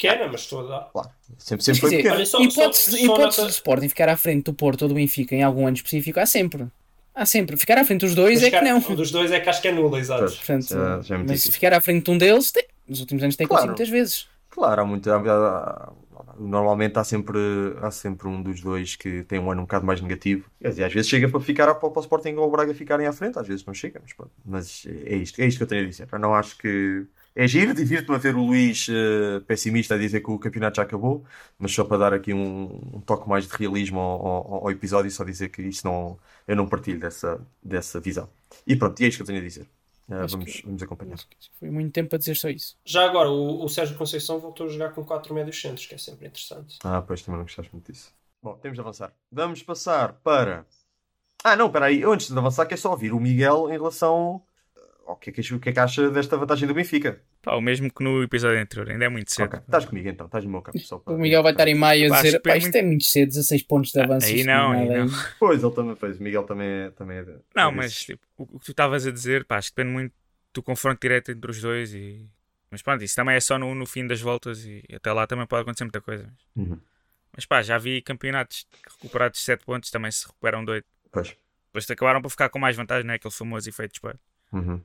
Pequena, mas estou a dar. Claro, sempre, sempre foi dizer, pequeno. Olha, só- hipótese, só- só hipótese nota- do Sporting ficar à frente do Porto ou do Benfica em algum ano específico há sempre. Há sempre. Ficar à frente dos dois Mas é que não. Um dos dois é que acho que é nula, exato. Pois. Portanto, Já- já é muito mas difícil. ficar à frente de um deles, tem- nos últimos anos tem Claro. acontecido muitas vezes. Claro, há muito. há- há- normalmente há sempre, há sempre um dos dois que tem um ano um bocado mais negativo. Quer dizer, às vezes chega para ficar para, para o Sporting ou o Braga ficarem à frente, às vezes não chega, mas, pronto. mas é isto, é isto que eu tenho a dizer. Eu não acho que. É giro, divirto-me a ver o Luís eh, pessimista a dizer que o campeonato já acabou, mas só para dar aqui um, um toque mais de realismo ao, ao- ao episódio, só dizer que isto não, eu não partilho dessa, dessa visão. E pronto, e é isto que eu tenho a dizer. Acho vamos, que- vamos acompanhar. Foi muito tempo a dizer só isso. Já agora, o, o Sérgio Conceição voltou a jogar com 4 médios centros, que é sempre interessante. Ah, pois também não gostaste muito disso. Bom, temos de avançar. Vamos passar para. Ah, não, espera aí. Antes de avançar, quer só ouvir o Miguel em relação ao que é que, o que, é que acha desta vantagem do Benfica. Pá, o mesmo que no episódio anterior, ainda é muito cedo. Ok, estás comigo então, estás no meu campo. Só para... O Miguel vai estar em maio a dizer: pá, é isto é muito cedo, 16 pontos de avanço. Aí não, é aí nada." não. Pois, ele também fez. O Miguel também é. Também é Não, é mas tipo, o, o que tu estavas a dizer, pá, acho que depende muito do confronto direto entre os dois e. Mas pronto, isso também é só no, no fim das voltas e até lá também pode acontecer muita coisa. Uhum. Mas pá, já vi campeonatos recuperados de 7 pontos, também se recuperam 8. Pois. Depois acabaram por ficar com mais vantagem, não é? Aquele famoso efeito de espelho. Uhum.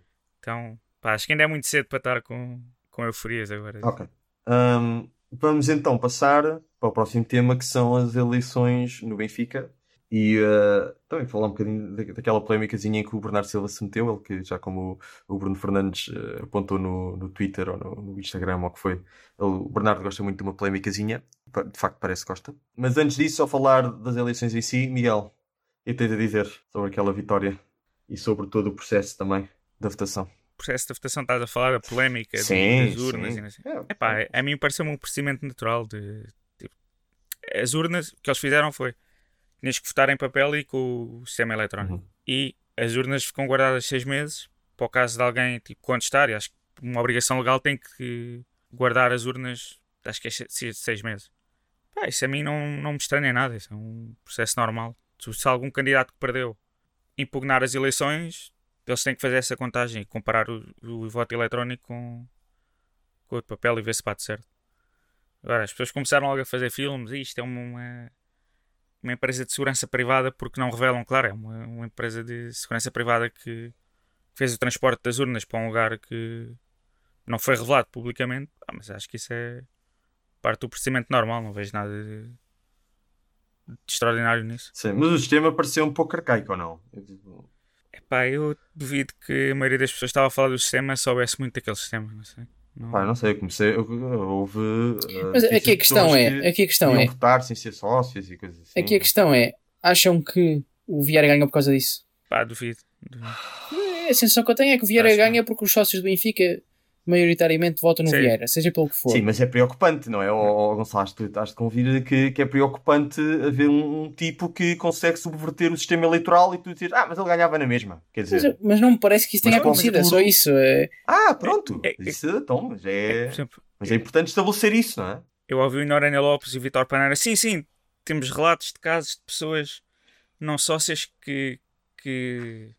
Então, pá, acho que ainda é muito cedo para estar com, com euforias agora. Ok. Hum, vamos então passar para o próximo tema que são as eleições no Benfica. E eh, também falar um bocadinho da- daquela polémicazinha em que o Bernardo Silva se meteu, ele que já como o, Bruno Fernandes eh, apontou no, no Twitter ou no, no Instagram ou o que foi, ele- o Bernardo gosta muito de uma polémicazinha, de facto parece que gosta. Mas antes disso, só falar das eleições em si, Miguel, eu tenho a dizer sobre aquela vitória e sobre todo o processo também da votação. O processo da votação estás a falar da polémica de- Sim, das urnas sim. e não sei. É, Epá, a mim pareceu-me um procedimento natural de tipo, as urnas, o que eles fizeram foi tinhas que votar em papel e com o sistema eletrónico. Uhum. E as urnas ficam guardadas seis meses para o caso de alguém tipo, contestar. E acho que uma obrigação legal tem que guardar as urnas, acho que é se- se- seis meses. Pá, isso a mim não, não me estranha nada, isso é um processo normal. Se, se algum candidato que perdeu impugnar as eleições, eles têm que fazer essa contagem e comparar o, o voto eletrónico com, com o de papel e ver se bate certo. Agora, as pessoas começaram logo a fazer filmes e isto é uma, uma empresa de segurança privada porque não revelam, claro, é uma, uma empresa de segurança privada que fez o transporte das urnas para um lugar que não foi revelado publicamente. Ah, mas acho que isso é parte do procedimento normal, não vejo nada de, de extraordinário nisso. Sim, mas o sistema pareceu um pouco arcaico ou não? Eu digo, Epá, eu duvido que a maioria das pessoas que estava a falar do sistema soubesse muito daquele sistema, não sei. Não- Pá, não sei, eu comecei. eu- Houve. uh, Mas aqui a questão é, aqui a questão é, votar sem ser sócios e coisas assim. aqui a questão é, acham que o Vieira ganha por causa disso? Pá, duvido. duvido. A sensação que eu tenho é que o Vieira Acho que ganha porque os sócios do Benfica maioritariamente votam no Sim. Vieira, seja pelo que for. Sim, mas é preocupante, não é? Ó, Gonçalo, acho que estás de convir que, que é preocupante haver um, um tipo que consegue subverter o sistema eleitoral e tu dizes, ah, mas ele ganhava na mesma. Quer Mas, dizer, eu- mas não me parece que isso tenha Mas acontecido, é só isso. é- ah, pronto. É- é- Isso, então, mas é, Por exemplo, mas é importante estabelecer isso, não é? eu ouvi o Noronha Lopes e o Vitor Paneira. Sim, sim, temos relatos de casos de pessoas não sócias que, que,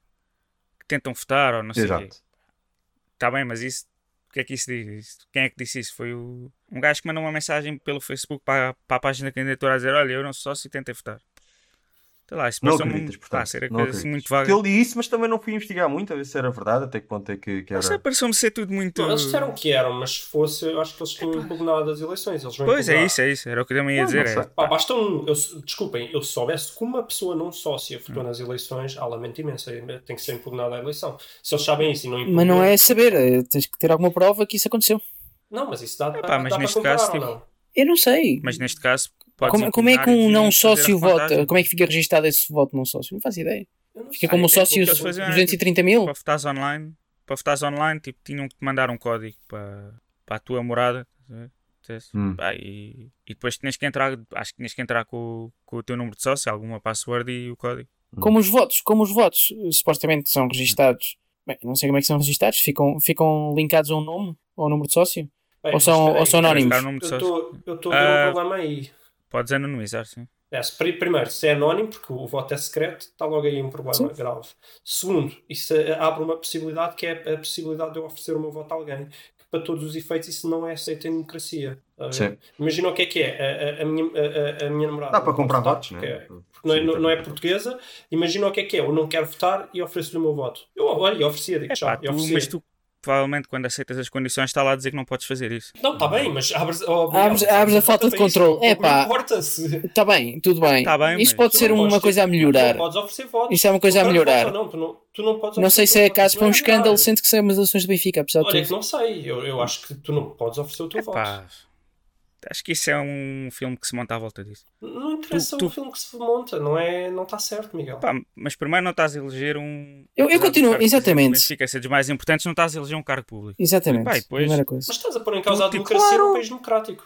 que tentam votar ou não sei o quê. Exato. Está bem, mas isso, que é que isso diz? Quem é que disse isso? Foi o, um gajo que mandou uma mensagem pelo Facebook para, para a página da candidatura a dizer: Olha, eu não sou sócio e tentei votar. Sei lá, isso Não acreditas, portanto. pá, ser a não assim acreditas. muito vaga. Porque eu li isso, mas também não fui investigar muito a ver se era verdade, até que ponto é que, que era. pareceu-me ser tudo muito. Não, eles disseram que eram, mas se fosse, eu acho que eles tinham impugnado as eleições. Eles vão Pois é isso, é isso. Era o que eu também ia Não, dizer. não é. Pá, basta um. Eu, desculpem, eu soubesse que uma pessoa não sócia votou Hum. nas eleições, há lamento imenso. Tem que ser impugnada a eleição. Se eles sabem isso e não impugnam. Mas não é saber, é- tens que ter alguma prova que isso aconteceu. Não, mas isso dá, dá, Epá, mas dá neste para comparar caso, ou tipo? Eu não sei. Mas neste caso, Como, como é que um não sócio vota? Como é que fica registado esse voto não sócio? Não faço ideia. Não Fica sei. como é, sócio o faziam era, 230 mil? Para votares online, para votares online, tipo, tinham que te mandar um código para, para a tua morada. Hum. pá, e, e depois tinhas que entrar, acho que tinhas que entrar com, o- com o teu número de sócio, alguma password e o código. Como os votos, como os votos eh, supostamente são registados. Bem, não sei como é que são registados, ficam, ficam linkados a um nome, ou um número de sócio? Bem, ou são, ou são anónimos? o Eu sócio? estou a ver Ah. um problema aí. Podes anonimizar, sim. É, primeiro, se é anónimo, porque o voto é secreto, está logo aí um problema Sim. grave. Segundo, isso abre uma possibilidade que é a possibilidade de eu oferecer o meu voto a alguém. Que para todos os efeitos isso não é aceito em democracia. Está a ver? Sim. Imagina o que é que é. A, a- a minha, a, minha namorada. Dá para comprar votar, votos, não porque é? porque não é, não, é portuguesa. Imagina o que é que é. Eu não quero votar e ofereço-lhe o meu voto. Eu olha, e oferecia, digo É já. pá, eu tu, oferecia. mas tu, provavelmente, quando aceitas as condições, está lá a dizer que não podes fazer isso. Não, está bem, mas abres, oh, Abres- Miguel, abres a falta de controle. É pá. importa-se. Está bem, tudo bem. Tá bem, Isso mas pode Tu ser uma coisa ter- a melhorar. Tu podes oferecer votos. Isso é uma coisa a melhorar. Não, tu não, tu não podes Não sei se é caso para um é escândalo, sendo que são as eleições do Benfica, apesar de Olha, que tudo. não sei. Eu, eu acho que tu não podes oferecer o teu voto. Acho que isso é um filme que se monta à volta disso. Não interessa Tu- tu- o filme que se monta. Não é, não está certo, Miguel. Pá, mas primeiro não estás a eleger um. Eu- eu continuo, exatamente. Benfica ser dos mais importantes, não estás a eleger um cargo público. Exatamente. Pá, depois- Primeira coisa. Mas estás a pôr em causa a Tu, tipo, democracia claro. num país democrático.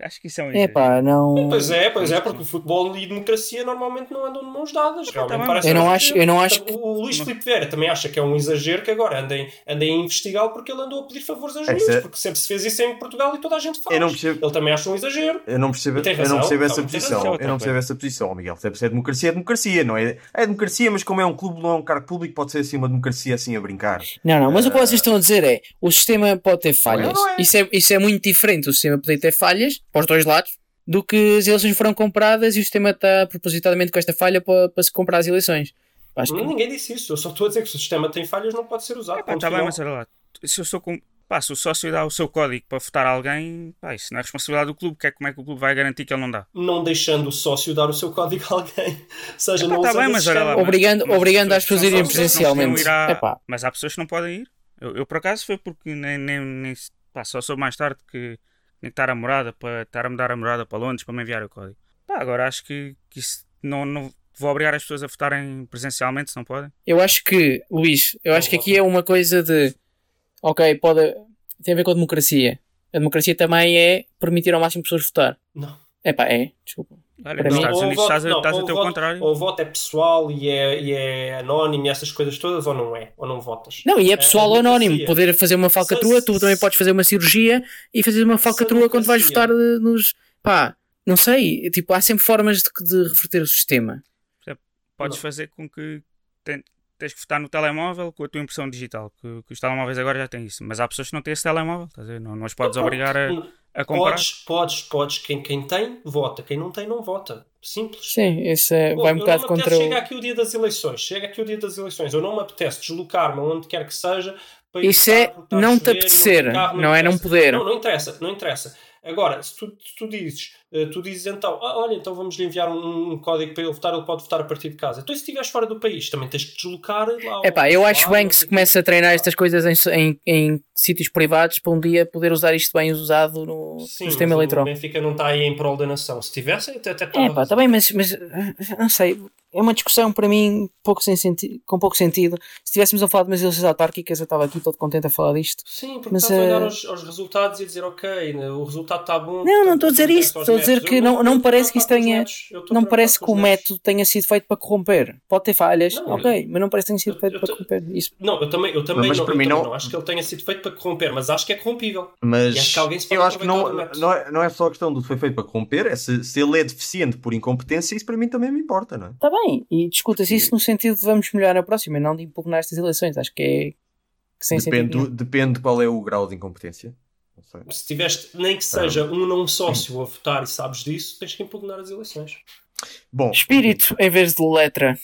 Acho que isso é um É pá, não. Pois é, pois é, porque o futebol e democracia normalmente não andam de mãos dadas. Realmente bem, parece Eu não um acho- eu não acho O, o Luís Filipe Vieira também acha que é um exagero que agora andem, andem a investigá-lo porque ele andou a pedir favores aos juízes, é- porque sempre se fez isso em Portugal e toda a gente faz. Eu não percebo- Ele também acha um exagero. Eu não percebo, tem eu não razão, percebo essa posição. razão. Eu não percebo essa posição, Miguel. Se é democracia, é democracia, não é? É democracia, mas como é um clube, não é um cargo público, pode ser assim uma democracia assim a brincar. Não, não, mas o que vocês estão a dizer é o sistema pode ter falhas. não é. Isso, é, isso é muito diferente. O sistema poder ter falhas para os dois lados do que as eleições foram compradas e o sistema está propositadamente com esta falha para, para se comprar as eleições. Acho que- Ninguém disse isso. Eu só estou a dizer que se o sistema tem falhas não pode ser usado. Pá, ponto tá bem, mas olha lá. Se eu sou com. Pá, se o sócio dá o seu código para votar alguém, pá, isso não é responsabilidade do clube. Que é, como é que o clube vai garantir que ele não dá? Não deixando o sócio dar o seu código a alguém. Ou seja, Epá, não tá usando bem, mas olha lá. Obrigando- mas obrigando as as pessoas a irem não presencialmente. ir à- Epá. Mas há pessoas que não podem ir. Eu, eu, por acaso foi porque nem, nem, nem pá, só soube mais tarde que tinha que estar a morada para estar a mudar a morada para Londres para me enviar o código. Pá, agora acho que, que isso não, não vou obrigar as pessoas a votarem presencialmente se não podem. Eu acho que, Luís, eu acho que aqui é uma coisa de. Ok, pode. Tem a ver com a democracia. A democracia também é permitir ao máximo pessoas votar. Não. É pá, é. Desculpa. Olha, Para nos mim- Estados Ou o Unidos voto- estás não, estás ou a o ter o voto- contrário. Ou o voto é pessoal e é, e é anónimo e essas coisas todas, ou não é? Ou não votas? Não, e é pessoal a ou anónimo. Poder fazer uma falcatrua, tu também podes fazer uma cirurgia e fazer uma falcatrua quando vais votar eh, nos. Pá, não sei. Tipo, há sempre formas de, de reverter o sistema. Podes Não. fazer com que ten- tens que votar no telemóvel com a tua impressão digital, que, que os telemóveis agora já têm isso. Mas há pessoas que não têm esse telemóvel, estás a ver? Não, não as podes obrigar a. a comparar. Podes, podes, podes. Quem, quem tem, vota. Quem não tem, não vota. Simples. Sim, isso é, Pô, vai um eu bocado não me contra apetece o. Chega aqui o dia das eleições. Chega aqui o dia das eleições. Eu não me apetece deslocar-me onde quer que seja. Para ir Isso é não te apetecer, carro, não é não interessa. poder. Não, não interessa, não interessa. Agora, se tu, se tu dizes, tu dizes então, ah, olha, então vamos lhe enviar um, um código para ele votar, ele pode votar a partir de casa. Então, se estiveres fora do país, também tens que deslocar lá. ao Epá, eu acho bem que se quê. comece a treinar estas coisas em, em, em sítios privados para um dia poder usar isto bem usado no, Sim, sistema eleitoral. O Benfica não está aí em prol da nação. Se tivesse, até, até É pá, está bem, mas, mas não sei, é uma discussão para mim pouco sem senti com pouco sentido. Se estivéssemos a falar de umas eleições autárquicas, eu estava aqui todo contente a falar disto. Sim, porque Mas, estás a olhar eh, aos, aos resultados e dizer, ok, o resultado está bom. Não, não portanto, estou a dizer isto, aos estou a dizer que não, não parece que isto tenha. Não parece que o método tenha sido feito para corromper. Pode ter falhas, Não, ok, mas não parece que tenha sido feito eu para corromper. Isso. Não, eu também, eu também, Mas não, para eu mim também não- não acho que ele tenha sido feito para corromper, mas acho que é corrompível. Mas acho que alguém se pode eu acho que não, não, é, não é só a questão do foi feito para corromper, é se, se ele é deficiente por incompetência, isso para mim também me importa, não é? Está bem, e discuta-se isso no sentido de vamos melhorar na próxima, e não de impugnar estas eleições. Acho que é que sem Depende, do- depende qual é o grau de incompetência. Não sei. Se tiveste, nem que seja um não sócio a votar e sabes disso, tens que impugnar as eleições. Bom. Espírito em vez de letra.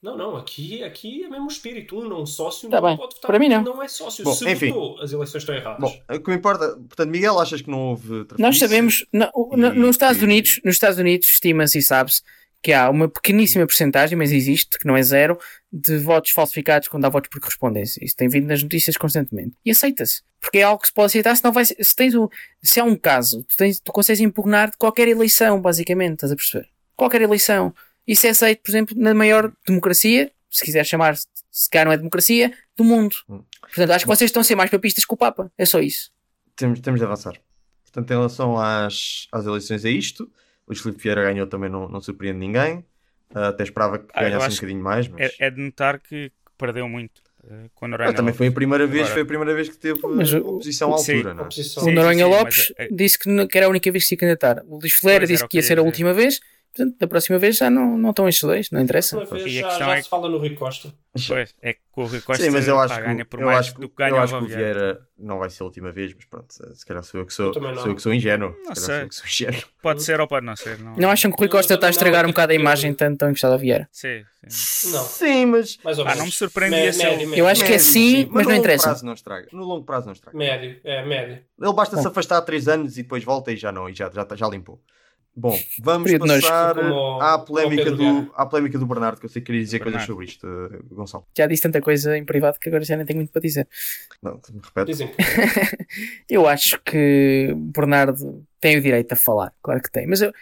Não, não, aqui, aqui é mesmo o espírito. Um não sócio Tá não bem, pode votar para mim não. não é sócio. Bom, Se enfim. votou, as eleições estão erradas. bom, o que me importa, portanto, Miguel, achas que não houve trafice? Nós sabemos, na- o- na- E- nos, Estados e- Unidos, nos Estados Unidos estima-se e sabe-se que há uma pequeníssima porcentagem, mas existe, que não é zero, de votos falsificados quando há votos por correspondência. Isso tem vindo nas notícias constantemente. E aceita-se. Porque é algo que se pode aceitar, senão vai, se, tens o, se há um caso, tu, tens, tu consegues impugnar de qualquer eleição, basicamente, estás a perceber? Qualquer eleição. Isso é aceito, por exemplo, na maior democracia, se quiser chamar, se cá não é democracia, do mundo. Hum. Portanto, acho que vocês estão a ser mais papistas que o Papa. É só isso. Temos, temos de avançar. Portanto, em relação às, às eleições é isto. O Luís Filipe Vieira ganhou também não, não surpreende ninguém. Ah, até esperava que Ah, ganhasse um bocadinho mais, mas... É, é de notar que perdeu muito. eh, Com o Ah, Noronha também foi a primeira vez, Agora- foi a primeira vez que teve Mas o- oposição à Sim. altura, não é? Oposição. O Sim, Noronha sim, sim, Lopes mas, é- disse que, não- que era a única vez que se ia candidatar. O Luís Fleira disse o que ia ser a última vez. Portanto, da próxima vez já não, não estão estes dois, não interessa. Vez E a já, questão já é se fala no Rui Costa. Pois, é que o Rui Costa Sim, mas eu acho, pá, que, ganha por eu mais acho, que- do que eu ganha acho que o Vieira não vai ser a última vez, mas pronto, se calhar sou eu que sou, Eu sou, eu que sou ingênuo. Não se sei. sou eu que sou ingênuo. Pode ser ou pode não ser. Não, Não acham que o Rui Eu Costa está a estragar não, um bocado a eu- imagem tanto tão encostado a Vieira? Sim, sim. Não, Sim, mas... mais ou Ah, não me surpreendia Mé- se médio, ele- médio. Eu acho que é Médio, sim, mas no não longo interessa. prazo não estraga. No longo prazo não estraga. Médio, é médio. Ele basta se afastar há 3 anos e depois volta e já não, e já, já, já limpou. Bom, vamos passar à, polémica do, à polémica do Bernardo, que eu sei que queria dizer coisas sobre isto, eh, Gonçalo. Já disse tanta coisa em privado que agora já nem tenho muito para dizer. Não, repete. Eu acho que Bernardo tem o direito a falar, claro que tem, mas eu,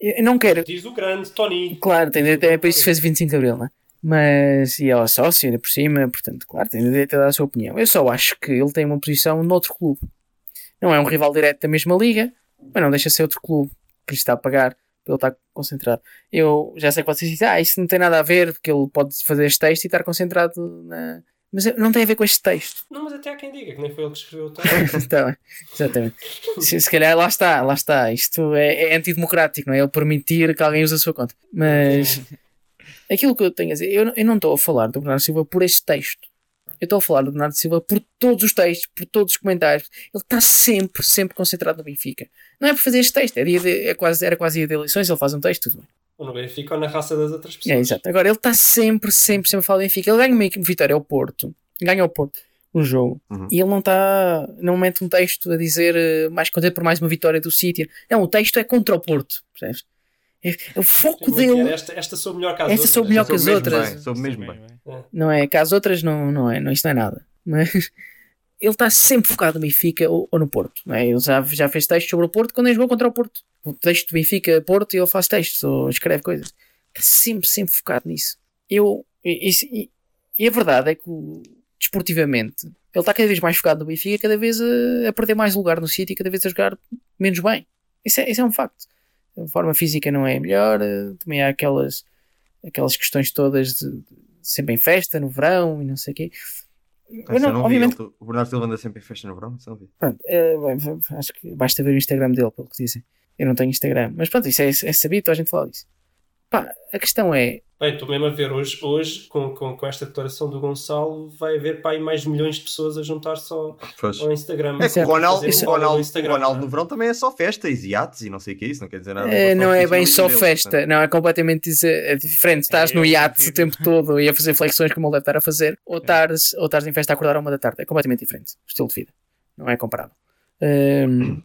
eu não quero. diz o grande Tony. Claro, tem é para isso que fez 25 de Abril, não é? Mas, e ela é sócio, ainda por cima, portanto, claro, tem direito a dar a sua opinião. Eu só acho que ele tem uma posição noutro clube. Não é um rival direto da mesma liga, mas não deixa de ser outro clube que lhe está a pagar ele estar concentrado. Eu já sei que vocês dizem, ah, isso não tem nada a ver, porque ele pode fazer este texto e estar concentrado na. Mas não tem a ver com este texto. Não, mas até há quem diga que nem foi ele que escreveu o texto. Tá bem, exatamente. Se, se calhar lá está, lá está. Isto é, é antidemocrático, não é? Ele permitir que alguém use a sua conta. Mas aquilo que eu tenho a dizer, eu, não- eu não estou a falar do Bernardo Silva por este texto. Eu estou a falar do Bernardo Silva por todos os textos, por todos os comentários. Ele está sempre, sempre concentrado no Benfica. Não é por fazer este texto, é dia de- é quase, era quase dia de eleições, ele faz um texto, tudo bem. Ou no Benfica ou na raça das outras pessoas. É, exato. Agora, ele está sempre, sempre, sempre a falar do Benfica. Ele ganha uma vitória ao Porto, ganha ao Porto um jogo, Uhum. e ele não está, não mete um texto a dizer eh, mais contente por mais uma vitória do City. Não, o texto é contra o Porto, percebes? É, é o foco dele, Esta, esta sou melhor que as Esta outras. sou melhor que as outras. bem, soube mesmo bem. não é? Que as outras não, não é, não, isto não é nada. Mas ele está sempre focado no Benfica ou, ou no Porto. É? Ele já, já fez textos sobre o Porto quando ele jogou contra o Porto. O texto do Benfica, Porto, e ele faz textos ou escreve coisas. Está sempre, sempre focado nisso. Eu, e, e- e a verdade é que desportivamente ele está cada vez mais focado no Benfica, cada vez a, a perder mais lugar no City, cada vez a jogar menos bem. Isso é, isso é um facto. A forma física não é melhor, eh, também há aquelas, aquelas questões todas de, de sempre em festa, no verão e não sei o quê. Eu não- não vi, obviamente, ele- o Bernardo Silva anda sempre em festa no verão, não vi. pronto, bem, acho que basta ver o Instagram dele, pelo que dizem. Eu não tenho Instagram, mas pronto, isso é, é sabido, a gente fala disso. Pá, a questão é, Bem, estou mesmo a ver hoje, hoje com, com, com esta declaração do Gonçalo, vai haver pá, mais milhões de pessoas a juntar-se ao, ao Instagram. É que o. Ronaldo, no Ronaldo, Instagram, Ronaldo é? no verão também é só festas e iates e não sei o que é isso, não quer dizer nada. É, não é bem só dele, festa, portanto. não é completamente é diferente. Estás É, no é iate o tempo todo e a fazer flexões como ele deve estar a fazer, ou estás, ou estás em festa a acordar a uma da tarde. É completamente diferente o estilo de vida, não é comparável. Hum,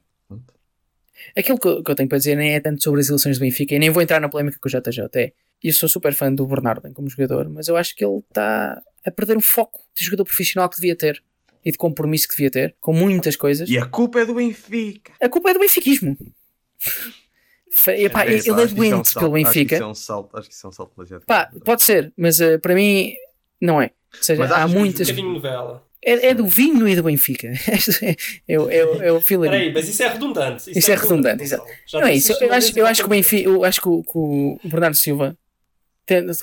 aquilo que eu, que eu tenho para dizer nem é tanto sobre as eleições do Benfica, e nem vou entrar na polémica com o JJ. É, eu sou super fã do Bernardo como jogador, mas eu acho que ele está a perder o foco de jogador profissional que devia ter e de compromisso que devia ter com muitas coisas. E a culpa é do Benfica. A culpa é do benfiquismo. Epá, É, ele é que isso um doente salto, pelo Acho que Benfica. isso é um salto, acho que isso é um salto. Pá, pode ser, mas eh, para mim não é. Ou seja, há Um muitas. bocadinho novela. É, é do vinho e do Benfica. é, é, o- é o feeling. Espera aí, mas isso é redundante. Isso é redundante, Gonçalo. Já Não é isso. Eu acho, eu acho que o Benfica, eu acho que o, que o Bernardo Silva,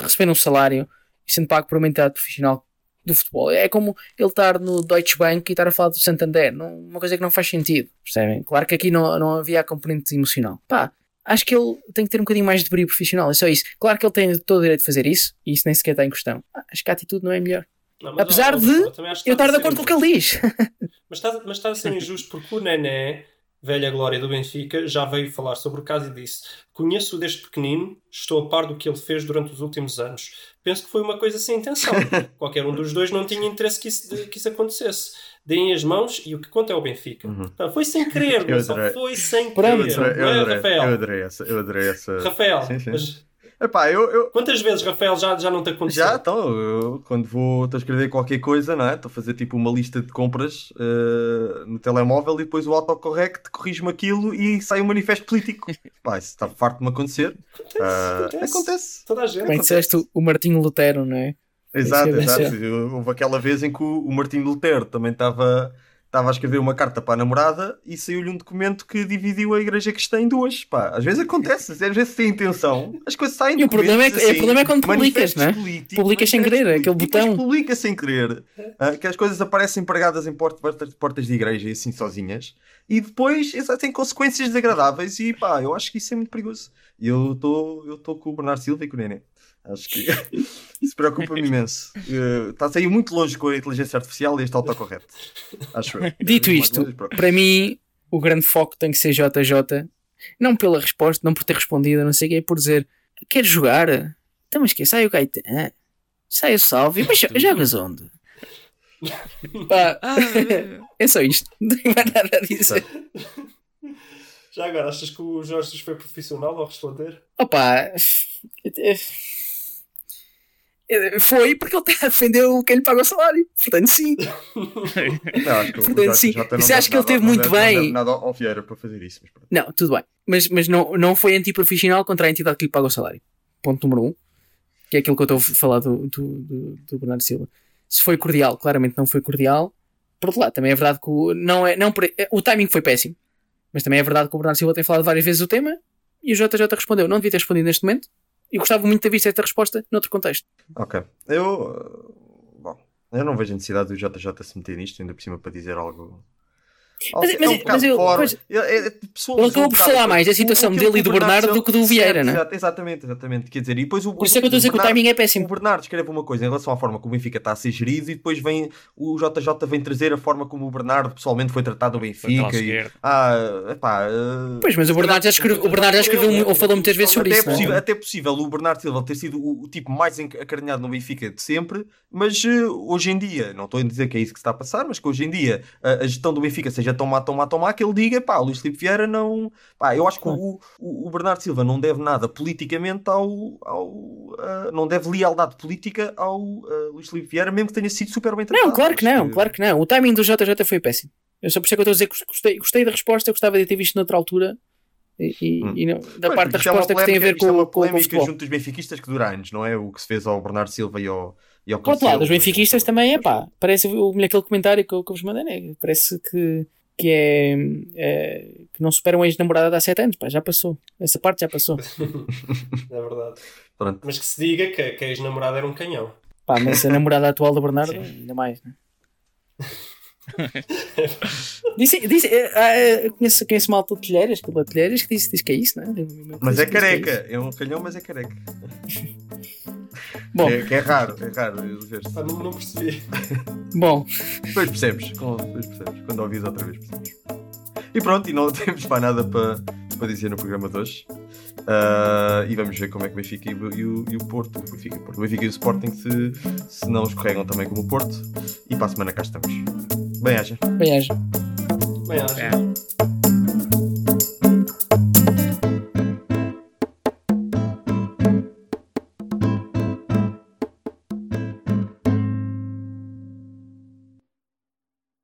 recebendo um salário e sendo pago por uma entidade profissional do futebol, é como ele estar no Deutsche Bank e estar a falar do Santander. Não, uma coisa que não faz sentido. Percebem? Claro que aqui não, não havia a componente emocional. Pá, acho que ele tem que ter um bocadinho mais de brilho profissional. É só isso. Claro que ele tem todo o direito de fazer isso e isso nem sequer está em questão. Acho que a atitude não é melhor. Não, mas, Apesar de Eu estar de acordo com o que ele diz. Mas está, mas está a ser injusto porque o Nené, velha glória do Benfica, já veio falar sobre o caso e disse: Conheço-o desde pequenino, estou a par do que ele fez durante os últimos anos. Penso que foi uma coisa sem intenção. Qualquer um dos dois não tinha interesse que isso, que isso acontecesse. Deem as mãos e o que conta é o Benfica. Então, foi sem querer, adorei. foi sem querer. Eu adorei, eu é, adorei, Rafael? eu adorei essa. Eu adorei essa. Rafael, Sim, sim. mas Epá, eu, eu, quantas vezes, Rafael, já, já não te aconteceu? Já, então, eu, quando vou escrever qualquer coisa, não é? Estou a fazer tipo uma lista de compras eh, no telemóvel e depois o autocorrect corrige-me aquilo e sai um manifesto político. Pá, isso está farto de me acontecer. Ah, acontece. acontece. Toda a gente. Bem, disseste o- Martinho Lutero, não é? Exato, é exato. Houve aquela vez em que o, o Martinho Lutero também estava estava a escrever uma carta para a namorada e saiu-lhe um documento que dividiu a igreja cristã em duas. Pá, às vezes acontece, às vezes sem intenção, as coisas saem E o problema é que- documentos o problema é quando publicas, manifestos não é? políticos, Publicas sem querer, aquele botão. publica sem querer, ah, que as coisas aparecem pregadas em port- portas, portas de igreja e assim sozinhas, e depois têm consequências desagradáveis e pá, eu acho que isso é muito perigoso. E eu estou eu estou com o Bernardo Silva e com o Nenê. Acho que isso preocupa-me imenso. Eh, Está a sair muito longe com a inteligência artificial e este autocorreto. Acho eu. Dito isto, longe, para mim, o grande foco tem que ser JJ. Não pela resposta, não por ter respondido, não sei o que, é por dizer: Queres jogar? Então, mas que Sai o Gaetan, sai o Salve, mas jo- jogas onde? Pá, é só isto, não tenho mais nada a dizer. Já agora, achas que o Jorge foi profissional ao responder? Opa, foi porque ele está a defender o quem lhe paga o salário, portanto, sim. Não, acho que Portanto, sim. Não Isso deve acho que ele teve não muito deve- não bem. deve nada ao Vieira para fazer isso. Mas. Não, tudo bem. Mas, mas não, não foi antiprofissional contra a entidade que lhe paga o salário. Ponto número um. Que é aquilo que eu estou a falar do, do, do, do Bernardo Silva. Se foi cordial, claramente não foi cordial. Por outro lado, também é verdade que o, não é, não, o timing foi péssimo. Mas também é verdade que o Bernardo Silva tem falado várias vezes o tema e o JJ respondeu. Não devia ter respondido neste momento. E gostava muito de ter visto esta resposta noutro contexto. Ok. Eu. uh, Bom, eu não vejo a necessidade do JJ se meter nisto, ainda por cima para dizer algo. Mas- É mas- um mas eu- pois- É- é- Ele acabou por falar mais da o- situação dele e o do Bernardo do que do Vieira, Certo, não é? exato, Exatamente, exatamente. Quer dizer, e depois o. Por isso é que eu estou a dizer que o Bernardo- timing é O péssimo. Bernardo escreve uma coisa em relação à forma como o Benfica está a ser gerido e depois vem o JJ vem trazer a forma como o Bernardo pessoalmente foi tratado no Benfica. E, ah, epá, uh, Pois, mas o Bernardo já escreveu, o Bernardo já escreveu ou falou muitas vezes sobre até, isso. é é? possível, até é possível o Bernardo Silva ter sido o, o tipo mais acarinhado no Benfica de sempre, mas eh, hoje em dia, não estou a dizer que é isso que se está a passar, mas que hoje em dia a, a gestão do Benfica seja má, tão má, que ele diga, pá, Luís Filipe Vieira não. Pá, eu acho que o, o, o Bernardo Silva não deve nada politicamente ao. ao ah, não deve lealdade política ao ah, Luís Filipe Vieira, mesmo que tenha sido super bem tratado. Não, claro que não, claro que não. O timing do JJ foi péssimo. Eu só por isso é que eu estou a dizer que gostei, gostei da resposta, eu gostava de ter visto noutra altura e, Hum. e não- da Pois, parte da é resposta que tem a ver polémica- é com, uma com, polémica junto dos benfiquistas que dura anos, não é? O que se fez ao Bernardo Silva e ao. E ao Por outro lado, os benfiquistas também, é pá, parece o, aquele comentário que eu, que eu vos mandei, né? parece que, que é, é, que não superam a ex-namorada de há 7 anos, pá, já passou. Essa parte já passou. É verdade. Pronto. Mas que se diga que, que a ex-namorada era um canhão. Pá, mas a namorada atual do Bernardo, ainda mais, né? Disse, disse, eh, ah, eu conheço, conheço malta de telheiras, que é telheiras, que diz, diz que é isso, não é? Que Mas é que careca. isso. É um calhão, mas é careca. Bom, É, que é raro, é raro. Pá, não, não percebi. bom, Depois percebes, depois percebes. Quando ouvis outra vez percebes. E pronto, e não temos mais nada para, para dizer no programa de hoje. Ah, e vamos ver como é que o Benfica e, o- e o, e o Porto, o Benfica, e o Porto, o Benfica e o Sporting se, se não escorregam também como o Porto. E para a semana cá estamos. Bem, haja. bem